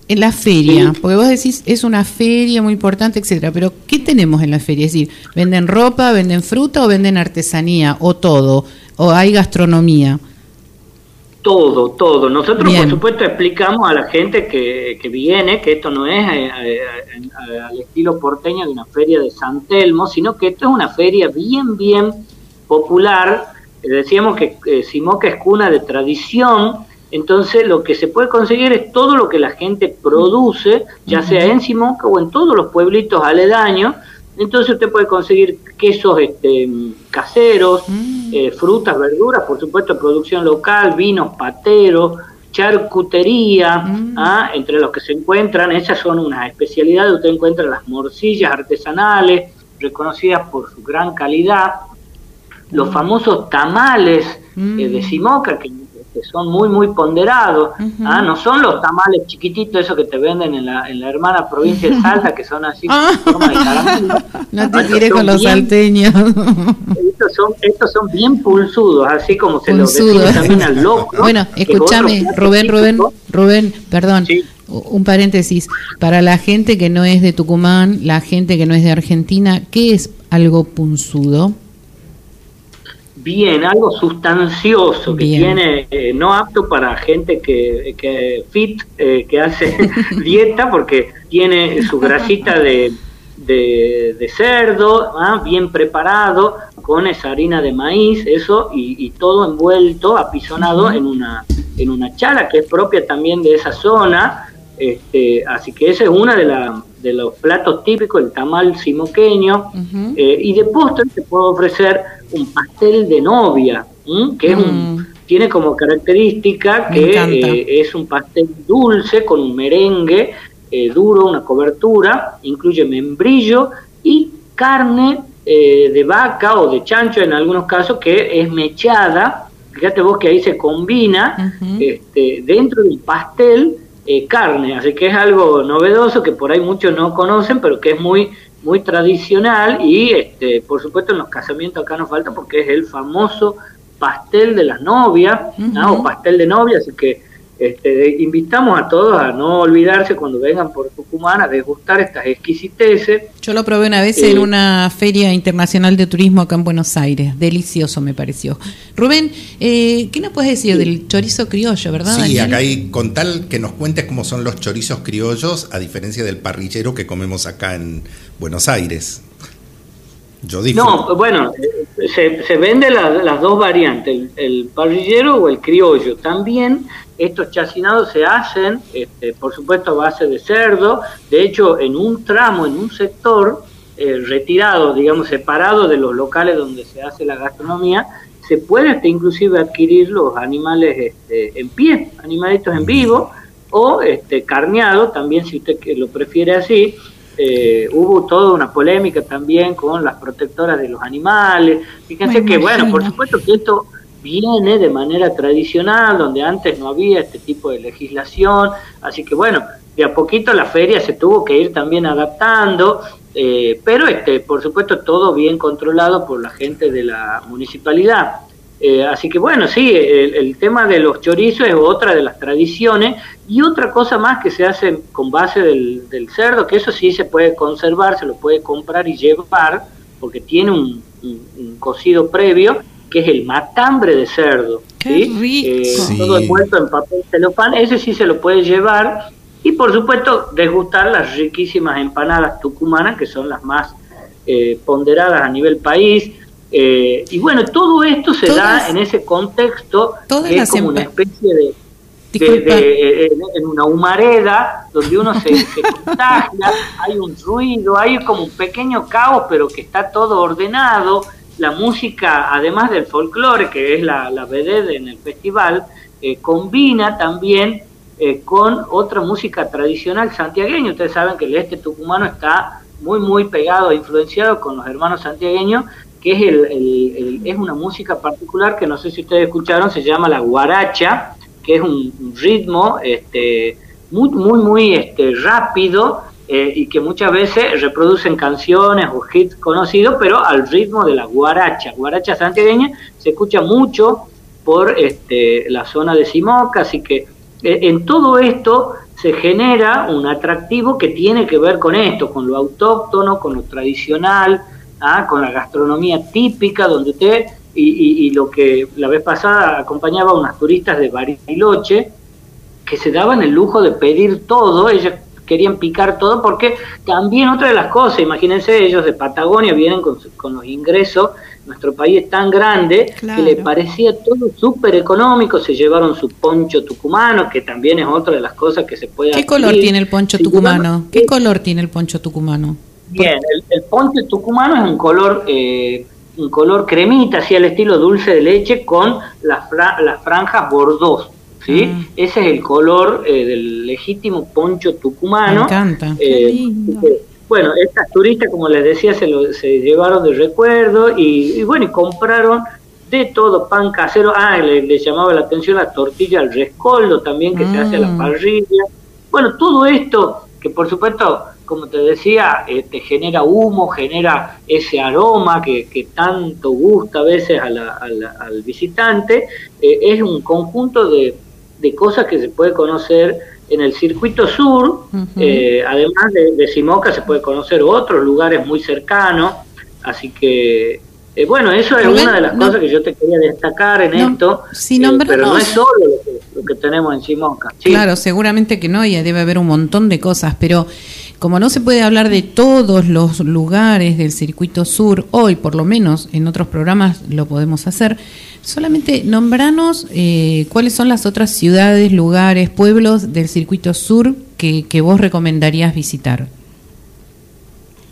en la feria, Sí. porque vos decís es una feria muy importante, etcétera. Pero ¿qué tenemos en la feria? Es decir, venden ropa, venden fruta o venden artesanía o todo o hay gastronomía. Todo, todo. Nosotros, Bien. por supuesto, explicamos a la gente que, que viene que esto no es eh, eh, eh, al estilo porteño de una feria de San Telmo, sino que esto es una feria bien, bien popular. Eh, decíamos que eh, Simoca es cuna de tradición, entonces lo que se puede conseguir es todo lo que la gente produce, ya sea en Simoca o en todos los pueblitos aledaños. Entonces usted puede conseguir quesos este, caseros, eh, frutas, verduras, por supuesto producción local, vinos, pateros, charcutería, ¿ah? entre los que se encuentran, esas son unas especialidades, usted encuentra las morcillas artesanales, reconocidas por su gran calidad, los famosos tamales eh, de Simoca, que son muy, muy ponderados. ¿ah? No son los tamales chiquititos, esos que te venden en la, en la hermana provincia de Salta, que son así, Ah. de. (laughs) No te Estos tires con los bien- salteños. (laughs) Estos son, estos son bien pulsudos, así como se los define también al loco. Bueno, escúchame, Rubén, Rubén. Rubén, perdón. Un paréntesis. Para la gente que no es de Tucumán, la gente que no es de Argentina, ¿qué es algo punzudo? Bien, algo sustancioso que Bien. tiene, eh, no apto para gente que, que fit, eh, que hace (laughs) dieta, porque tiene su grasita de, de, de cerdo, ¿ah? bien preparado, con esa harina de maíz, eso, y, y todo envuelto, apisonado en una en una chala que es propia también de esa zona. Este, así que ese es uno de, la- de los platos típicos, el tamal simoqueño. Eh, y de postre te puedo ofrecer un pastel de novia, ¿m? que es un, tiene como característica Me que eh, es un pastel dulce con un merengue eh, duro, una cobertura, incluye membrillo y carne de vaca o de chancho en algunos casos que es mechada. Fíjate vos que ahí se combina este, dentro del pastel eh, carne, así que es algo novedoso que por ahí muchos no conocen, pero que es muy muy tradicional y este, por supuesto en los casamientos acá no falta porque es el famoso pastel de las novias ¿no? o pastel de novia, así que este, invitamos a todos a no olvidarse cuando vengan por Tucumán a degustar estas exquisiteces. Yo lo probé una vez Eh, en una feria internacional de turismo acá en Buenos Aires. Delicioso me pareció. Rubén, eh, ¿qué nos puedes decir del chorizo criollo, verdad? Sí, Daniel? acá hay, con tal que nos cuentes cómo son los chorizos criollos, a diferencia del parrillero que comemos acá en Buenos Aires. Yo disfruto. No, bueno, se, se vende la- las dos variantes, el, el parrillero o el criollo. También estos chacinados se hacen, este, por supuesto, a base de cerdo. De hecho, en un tramo, en un sector eh, retirado, digamos, separado de los locales donde se hace la gastronomía, se puede hasta inclusive adquirir los animales este, en pie, animalitos en vivo, o este, carneado, también si usted que lo prefiere así. Eh, hubo toda una polémica también con las protectoras de los animales. Fíjense que, bueno, por supuesto que esto viene de manera tradicional, donde antes no había este tipo de legislación. Así que, bueno, de a poquito la feria se tuvo que ir también adaptando, eh, pero, este, por supuesto, todo bien controlado por la gente de la municipalidad. Eh, así que bueno, sí, el, el tema de los chorizos es otra de las tradiciones y otra cosa más que se hace con base del, del cerdo, que eso sí se puede conservar, se lo puede comprar y llevar, porque tiene un, un- un cocido previo, que es el matambre de cerdo. Qué ¿sí? rico. Eh, Sí. Todo envuelto en papel celofán, ese sí se lo puede llevar y por supuesto degustar las riquísimas empanadas tucumanas, que son las más eh, ponderadas a nivel país. Eh, y bueno, todo esto se Todas- da en ese contexto que es como una especie de, de- eh, en, una humareda donde uno se, se (laughs) contagia, hay un ruido, hay como un pequeño caos, pero que está todo ordenado. La música, además del folclore, que es la, la vedette en el festival, eh, combina también eh, con otra música tradicional santiagueña. Ustedes saben que el este tucumano está muy, muy pegado e influenciado con los hermanos santiagueños, que es, el, es una música particular que no sé si ustedes escucharon, se llama la guaracha, que es un, un ritmo este, muy, muy, muy este, rápido eh, y que muchas veces reproducen canciones o hits conocidos, pero al ritmo de la guaracha. Guaracha santiagueña se escucha mucho por este, la zona de Simoca, así que eh, en todo esto se genera un atractivo que tiene que ver con esto, con lo autóctono, con lo tradicional, ¿ah? con la gastronomía típica, donde usted, y, y- y lo que la vez pasada acompañaba a unas turistas de Bariloche, que se daban el lujo de pedir todo, ellos querían picar todo, porque también otra de las cosas, imagínense, ellos de Patagonia vienen con, con los ingresos, nuestro país es tan grande Claro. que le parecía todo súper económico, se llevaron su poncho tucumano, que también es otra de las cosas que se puede ¿Qué color tiene el poncho tucumano? ¿Qué color tiene el poncho tucumano? Bien, el, el ponche tucumano es un color eh, un color cremita, así al estilo dulce de leche con las, fra- las franjas bordós, ¿sí? Mm. Ese es el color eh, del legítimo poncho tucumano. Me encanta. Qué Eh, lindo. eh, bueno, estas turistas, como les decía, se, lo, se llevaron de recuerdo y, y bueno, y compraron de todo, pan casero, ah, le, le llamaba la atención la tortilla al rescoldo también que se hace a la Mm. parrilla. Bueno, todo esto que por supuesto, como te decía, eh, te genera humo, genera ese aroma que, que tanto gusta a veces a la- a la- al visitante, eh, es un conjunto de, de cosas que se puede conocer en el circuito sur, eh, además de, de Simoca se puede conocer otros lugares muy cercanos, así que bueno, eso es Rubén, una de las no- cosas que yo te quería destacar en No, esto, si pero no es solo lo que, lo que tenemos en Simoca. Sí. Claro, seguramente que no, y debe haber un montón de cosas, pero como no se puede hablar de todos los lugares del circuito sur, hoy por lo menos en otros programas lo podemos hacer, solamente nombranos eh, cuáles son las otras ciudades, lugares, pueblos del circuito sur que, que vos recomendarías visitar.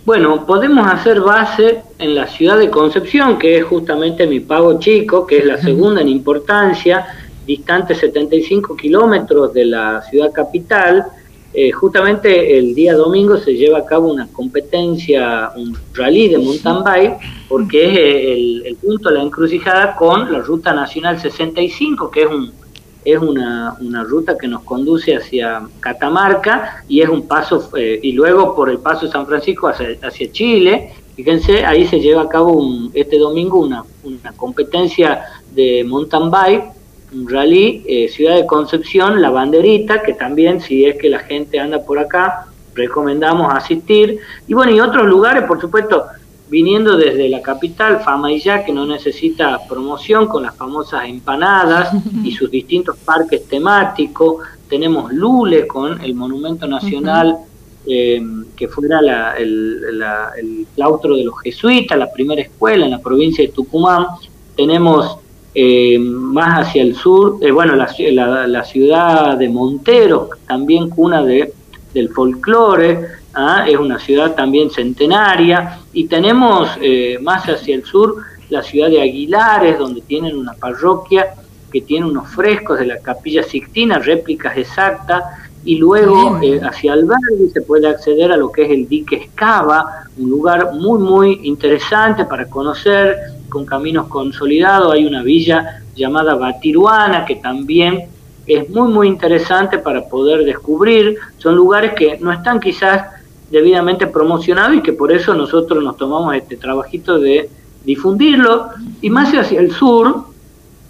Bueno, podemos hacer base en la ciudad de Concepción, que es justamente mi pago chico, que es la segunda en importancia, distante 75 kilómetros de la ciudad capital. Eh, justamente el día domingo se lleva a cabo una competencia, un rally de mountain bike, porque es eh, el, el punto de la encrucijada con la Ruta Nacional 65, que es un, es una, una ruta que nos conduce hacia Catamarca y es un paso, eh, y luego por el paso de San Francisco hacia, hacia Chile. Fíjense, ahí se lleva a cabo un- este domingo una, una competencia de mountain bike, rally, eh, Ciudad de Concepción, La Banderita, que también si es que la gente anda por acá, recomendamos asistir. Y bueno, y otros lugares, por supuesto, viniendo desde la capital, Fama y ya, que no necesita promoción con las famosas empanadas (laughs) y sus distintos parques temáticos. Tenemos Lule con el Monumento Nacional, eh, que fuera la- el, la- el claustro de los jesuitas, la primera escuela en la provincia de Tucumán. Tenemos eh, más hacia el sur, eh, bueno, la, la- la ciudad de Montero, también cuna de, del folclore, ¿ah? es una ciudad también centenaria, y tenemos eh, más hacia el sur la ciudad de Aguilares, donde tienen una parroquia que tiene unos frescos de la capilla Sixtina, réplicas exactas, y luego hacia Alberdi se puede acceder a lo que es el dique Escava, un lugar muy, muy interesante para conocer, con caminos consolidados. Hay una villa llamada Batiruana, que también es muy, muy interesante para poder descubrir. Son lugares que no están quizás debidamente promocionados y que por eso nosotros nos tomamos este trabajito de difundirlo. Y más hacia el sur,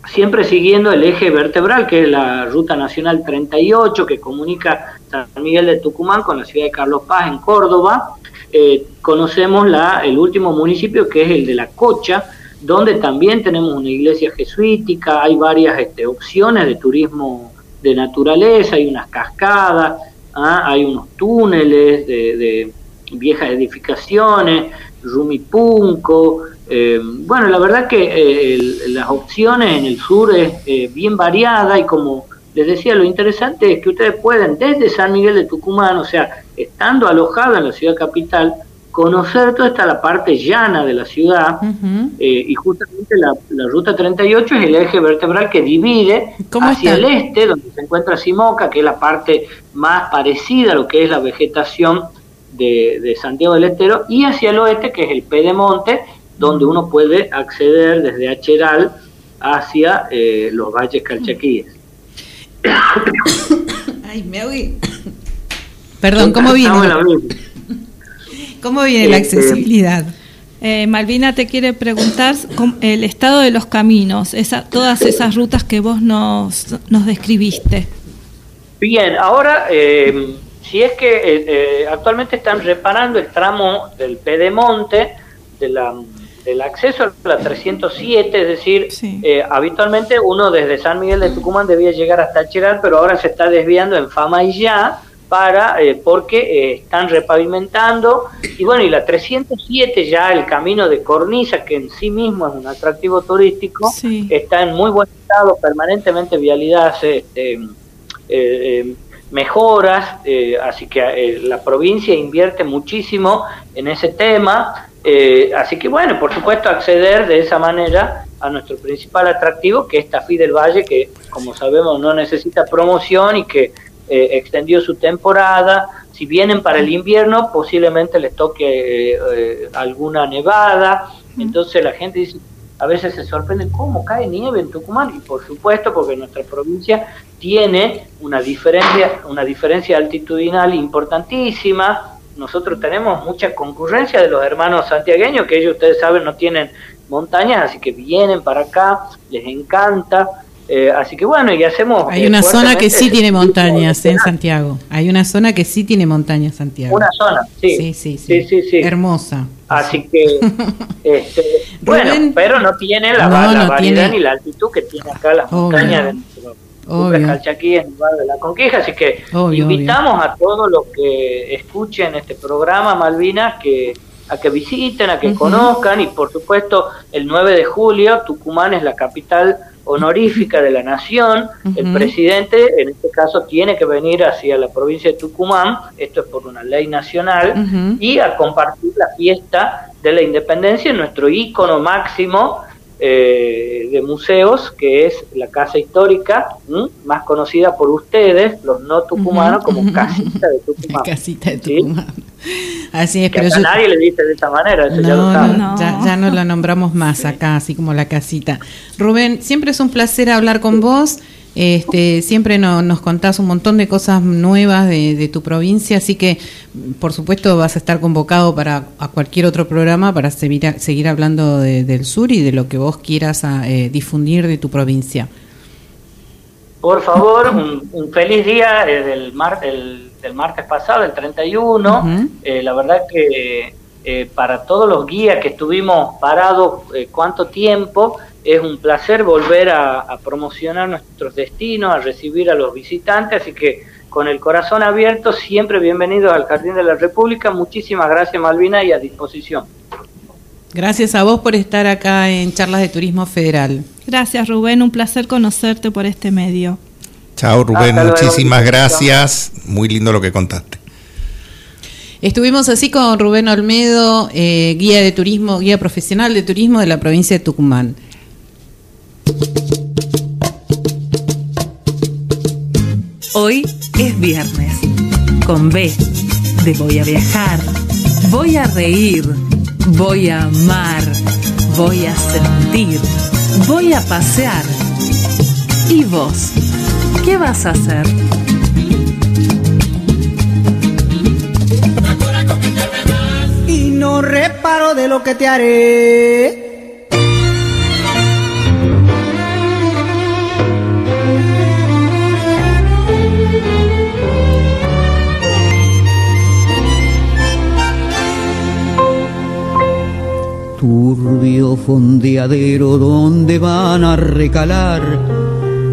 siempre siguiendo el eje vertebral, que es la Ruta Nacional 38, que comunica San Miguel de Tucumán con la ciudad de Carlos Paz, en Córdoba. Eh, conocemos la, el último municipio, que es el de La Cocha, donde también tenemos una iglesia jesuítica, hay varias este, opciones de turismo de naturaleza, hay unas cascadas, ¿ah? hay unos túneles de, de viejas edificaciones, Rumipunco, eh, bueno, la verdad que eh, el- las opciones en el sur es eh, bien variada y como les decía, lo interesante es que ustedes pueden desde San Miguel de Tucumán, o sea, estando alojados en la ciudad capital, conocer toda esta la parte llana de la ciudad eh, y justamente la, la ruta 38 es el eje vertebral que divide hacia el este, donde se encuentra Simoca, que es la parte más parecida a lo que es la vegetación de, de Santiago del Estero, y hacia el oeste, que es el Pedemonte, donde uno puede acceder desde Acheral hacia eh, los valles calchaquíes. Ay, me ahogué. Perdón, ¿cómo viene? Estamos en la misma. ¿Cómo viene la Este, accesibilidad? Eh, Malvina te quiere preguntar el estado de los caminos, esa, todas esas rutas que vos nos, nos describiste. Bien, ahora, eh, si es que eh, eh, actualmente están reparando el tramo del Pedemonte, de la, del acceso a la 307, es decir, eh, habitualmente uno desde San Miguel de Tucumán debía llegar hasta Cheral, pero ahora se está desviando en Fama y Ya, para, eh, porque eh, están repavimentando, y bueno, y la 307 ya, el camino de Cornisa, que en sí mismo es un atractivo turístico, está en muy buen estado, permanentemente vialidad este, eh, eh, mejoras, eh, así que la provincia invierte muchísimo en ese tema, así que bueno, por supuesto acceder de esa manera a nuestro principal atractivo, que es Tafí del Valle, que como sabemos no necesita promoción y que eh, extendió su temporada. Si vienen para el invierno, posiblemente les toque eh, alguna nevada. Entonces la gente dice, a veces se sorprenden cómo cae nieve en Tucumán y por supuesto porque nuestra provincia tiene una diferencia, una diferencia altitudinal importantísima. Nosotros tenemos mucha concurrencia de los hermanos santiagueños, que ellos ustedes saben no tienen montañas, así que vienen para acá, les encanta. Eh, así que bueno, y hacemos... Hay eh, una zona que sí tiene montañas en. Santiago. Hay una zona que sí tiene montañas, Santiago. Una zona, sí. Sí, sí, sí. Sí, sí. Hermosa. Así que, (laughs) este, bueno, Rubén. pero no tiene la, No, la no variedad tiene. ni la altitud que tiene acá las Obvio. montañas de nuestro Obvio. Calchaquí en lugar de la Conquija. Así que Obvio, invitamos a todos los que escuchen este programa Malvinas que a que visiten, a que Ujú. conozcan y por supuesto el 9 de julio Tucumán es la capital honorífica de la nación, el presidente en este caso tiene que venir hacia la provincia de Tucumán, esto es por una ley nacional, y a compartir la fiesta de la independencia en nuestro ícono máximo eh, de museos, que es la Casa Histórica, ¿m? más conocida por ustedes, los no tucumanos, como. Casita de (laughs) Tucumán. Casita de ¿Sí? Así es, Que pero yo... nadie le dice de esta manera, eso ya lo No, no, ya, ya no la nombramos más acá, así como la casita. Rubén, siempre es un placer hablar con vos. Este, siempre no- nos contás un montón de cosas nuevas de, de tu provincia, así que por supuesto vas a estar convocado para a cualquier otro programa para seguir, seguir hablando de- del sur y de lo que vos quieras a, eh, difundir de tu provincia. Por favor, un, un feliz día eh, del, mar, el- del martes pasado, el 31. Ujú. Eh, la verdad que eh, para todos los guías que estuvimos parados eh, cuánto tiempo, es un placer volver a, a promocionar nuestros destinos, a recibir a los visitantes, así que con el corazón abierto, siempre bienvenidos al Jardín de la República. Muchísimas gracias Malvina y a disposición. Gracias a vos por estar acá en Charlas de Turismo Federal. Gracias Rubén, un placer conocerte por este medio. Chao Rubén, Hasta luego. muchísimas gracias. Muy lindo lo que contaste. Estuvimos así con Rubén Olmedo, eh, guía de turismo, guía profesional de turismo de la provincia de Tucumán. Hoy es viernes. Con B de voy a viajar, voy a reír, voy a amar, voy a sentir, voy a pasear. ¿Y vos? ¿Qué vas a hacer? y no reparo de lo que te haré. Turbio fondeadero donde van a recalar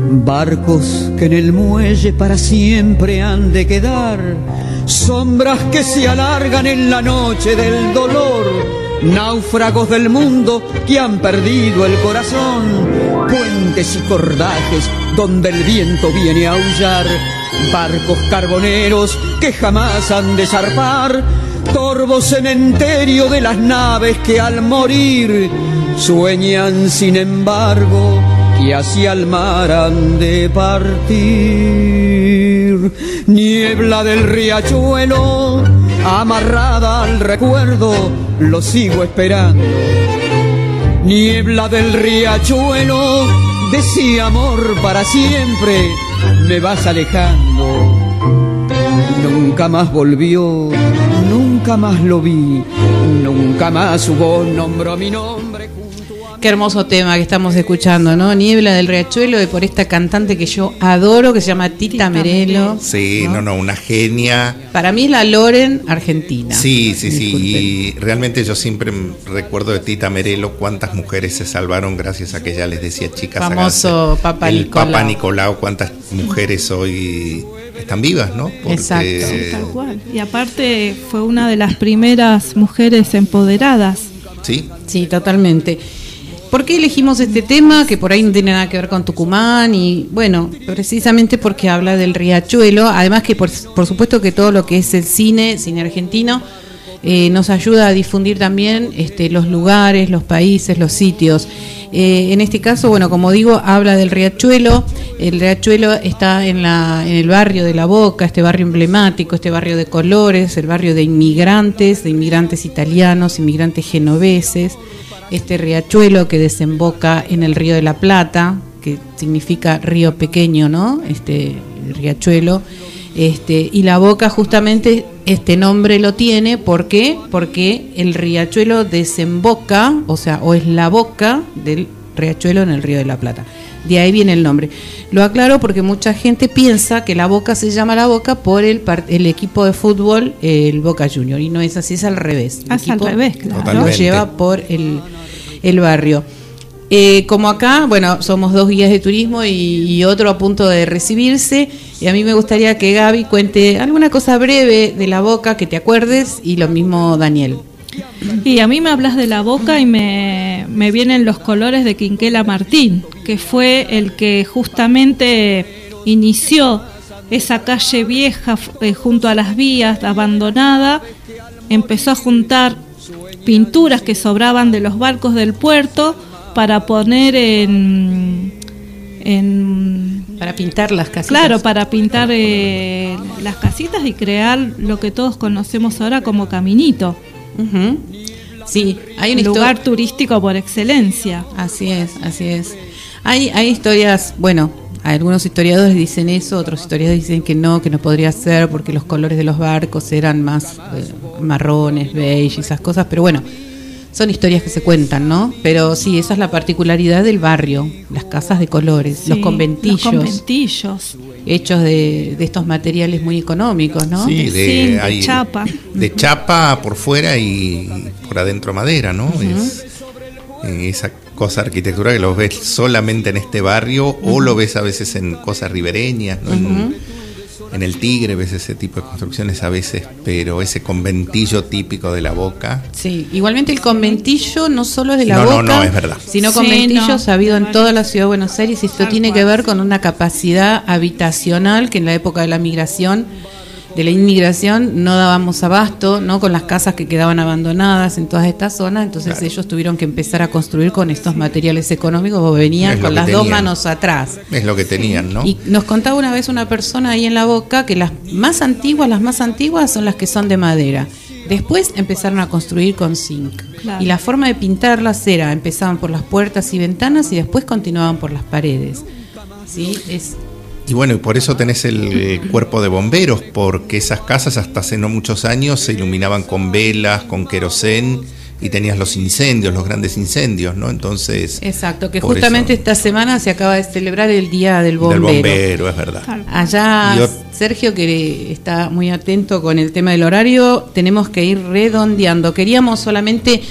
barcos que en el muelle para siempre han de quedar, sombras que se alargan en la noche del dolor, náufragos del mundo que han perdido el corazón, puentes y cordajes donde el viento viene a aullar, barcos carboneros que jamás han de zarpar, torvo cementerio de las naves que al morir sueñan sin embargo que hacia el mar han de partir. Niebla del riachuelo, amarrada al recuerdo, lo sigo esperando. Niebla del riachuelo, de ese amor para siempre, me vas alejando. Nunca más volvió, nunca más lo vi, nunca más hubo nombró mi nombre. Qué hermoso tema que estamos escuchando, ¿no? Niebla del Riachuelo, y por esta cantante que yo adoro, que se llama Tita Merelo. Sí, no, no, una genia. Para mí es la Loren argentina. Sí, sí, sí. Y realmente yo siempre recuerdo de Tita Merelo cuántas mujeres se salvaron gracias a que ella les decía chicas. Famoso háganse Papa el Nicolau. Papa Nicolau, cuántas mujeres hoy están vivas, ¿no? Exacto. Tal cual. Y aparte fue una de las primeras mujeres empoderadas. Sí, Sí, totalmente. ¿Por qué elegimos este tema que por ahí no tiene nada que ver con Tucumán? Y bueno, precisamente porque habla del riachuelo, además que por, por supuesto que todo lo que es el cine, cine argentino, eh, nos ayuda a difundir también este, los lugares, los países, los sitios. Eh, en este caso, bueno, como digo, habla del riachuelo. El riachuelo está en, la, en el barrio de La Boca, este barrio emblemático, este barrio de colores, el barrio de inmigrantes, de inmigrantes italianos, inmigrantes genoveses este riachuelo que desemboca en el río de la Plata, que significa río pequeño, ¿no? Este riachuelo. Este, y la boca justamente este nombre lo tiene, ¿por qué? Porque el riachuelo desemboca, o sea, o es la boca del riachuelo en el río de la Plata. De ahí viene el nombre. Lo aclaro porque mucha gente piensa que la Boca se llama la Boca por el, par- el equipo de fútbol, el Boca Junior, y no es así, es al revés. El Ah, es al equipo revés, claro. Lo lleva por el, el barrio. Eh, como acá, bueno, somos dos guías de turismo y, otro a punto de recibirse. Y a mí me gustaría que Gaby cuente alguna cosa breve de la boca que te acuerdes y lo mismo Daniel. Y a mí me hablas de la boca y me, me vienen los colores de Quinquela Martín, que fue el que justamente inició esa calle vieja eh, junto a las vías, abandonada, empezó a juntar pinturas que sobraban de los barcos del puerto para poner en... en Para pintar las casitas. Claro, para pintar eh, las casitas y crear lo que todos conocemos ahora como Caminito. Ujú. Sí, hay una lugar turístico por excelencia. Así es, así es. Hay, hay historias, bueno, algunos historiadores dicen eso, otros historiadores dicen que no, que no podría ser porque los colores de los barcos eran más eh, marrones, beige y esas cosas, pero bueno, son historias que se cuentan, ¿no? Pero sí, esa es la particularidad del barrio, las casas de colores, los conventillos, Los conventillos. hechos de, de estos materiales muy económicos, ¿no? Sí, De hay- chapa. De chapa por fuera y por adentro madera, ¿no? Es eh, esa cosa arquitectura que lo ves solamente en este barrio o lo ves a veces en cosas ribereñas, ¿no? En, en el Tigre ves ese tipo de construcciones a veces, pero ese conventillo típico de la boca. Sí, igualmente el conventillo no solo es de la No, no, boca, no, es verdad. sino Sí, conventillos no, ha habido en toda la ciudad de Buenos Aires y esto tiene que ver con una capacidad habitacional que en la época de la migración, de la inmigración, no dábamos abasto, ¿no? Con las casas que quedaban abandonadas en todas estas zonas, entonces Claro. ellos tuvieron que empezar a construir con estos materiales económicos o venían con las dos manos atrás. Es lo que tenían, ¿no? Y nos contaba una vez una persona ahí en la boca que las más antiguas, las más antiguas son las que son de madera. Después empezaron a construir con zinc. Claro. Y la forma de pintarlas era, empezaban por las puertas y ventanas y después continuaban por las paredes. ¿Sí? Es, Y bueno, y por eso tenés el cuerpo de bomberos, porque esas casas hasta hace no muchos años se iluminaban con velas, con querosén, y tenías los incendios, los grandes incendios, ¿no? Entonces... exacto, que justamente eso- esta semana se acaba de celebrar el Día del Bombero. Del bombero, es verdad. Allá, Sergio, que está muy atento con el tema del horario, tenemos que ir redondeando. Queríamos solamente,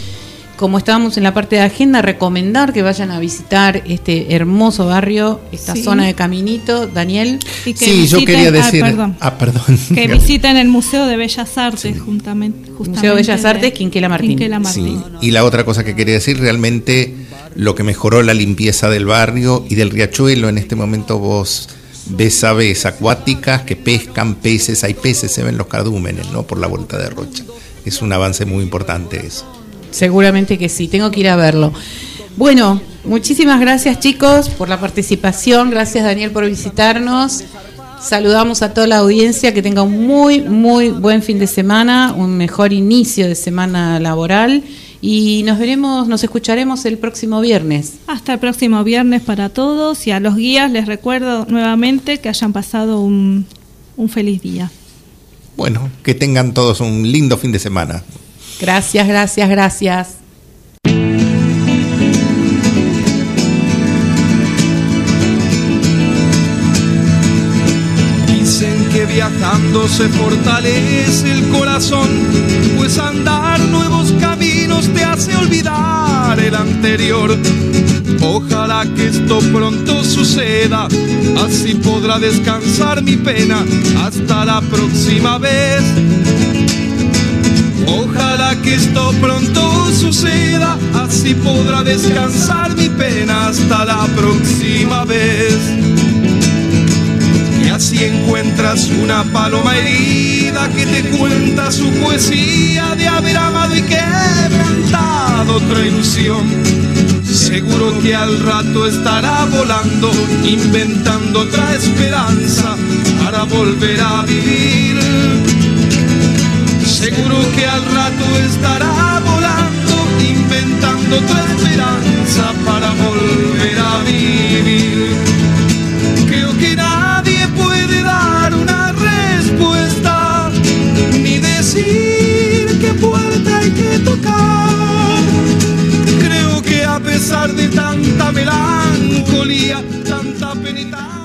como estábamos en la parte de agenda, recomendar que vayan a visitar este hermoso barrio, esta Sí. zona de Caminito. Daniel, y que Sí, yo quería ah, decir... perdón. Ah, perdón. (laughs) que visiten el Museo de Bellas Artes juntamente, justamente Museo de Bellas Artes, Quinquela Martín. Quinquela Sí, Martín. y la otra cosa que quería decir, realmente lo que mejoró la limpieza del barrio y del riachuelo, en este momento vos ves aves acuáticas que pescan peces, hay peces, se ven los cardúmenes, ¿no? Por la vuelta de Rocha. Es un avance muy importante eso. Seguramente que sí, tengo que ir a verlo. Bueno, muchísimas gracias chicos por la participación, gracias Daniel por visitarnos. Saludamos a toda la audiencia, que tenga un muy, muy buen fin de semana, un mejor inicio de semana laboral y nos veremos, nos escucharemos el próximo viernes. Hasta el próximo viernes para todos y a los guías les recuerdo nuevamente que hayan pasado un, un feliz día. Bueno, que tengan todos un lindo fin de semana. Gracias, gracias, gracias. Dicen que viajando se fortalece el corazón, pues andar nuevos caminos te hace olvidar el anterior. Ojalá que esto pronto suceda, así podrá descansar mi pena hasta la próxima vez. Que esto pronto suceda, así podrá descansar mi pena hasta la próxima vez. Y así encuentras una paloma herida que te cuenta su poesía de haber amado y quebrantado otra ilusión. Seguro que al rato estará volando, inventando otra esperanza para volver a vivir. Seguro que al rato estará volando, inventando otra esperanza para volver a vivir. Creo que nadie puede dar una respuesta ni decir qué puerta hay que tocar. Creo que a pesar de tanta melancolía, tanta penita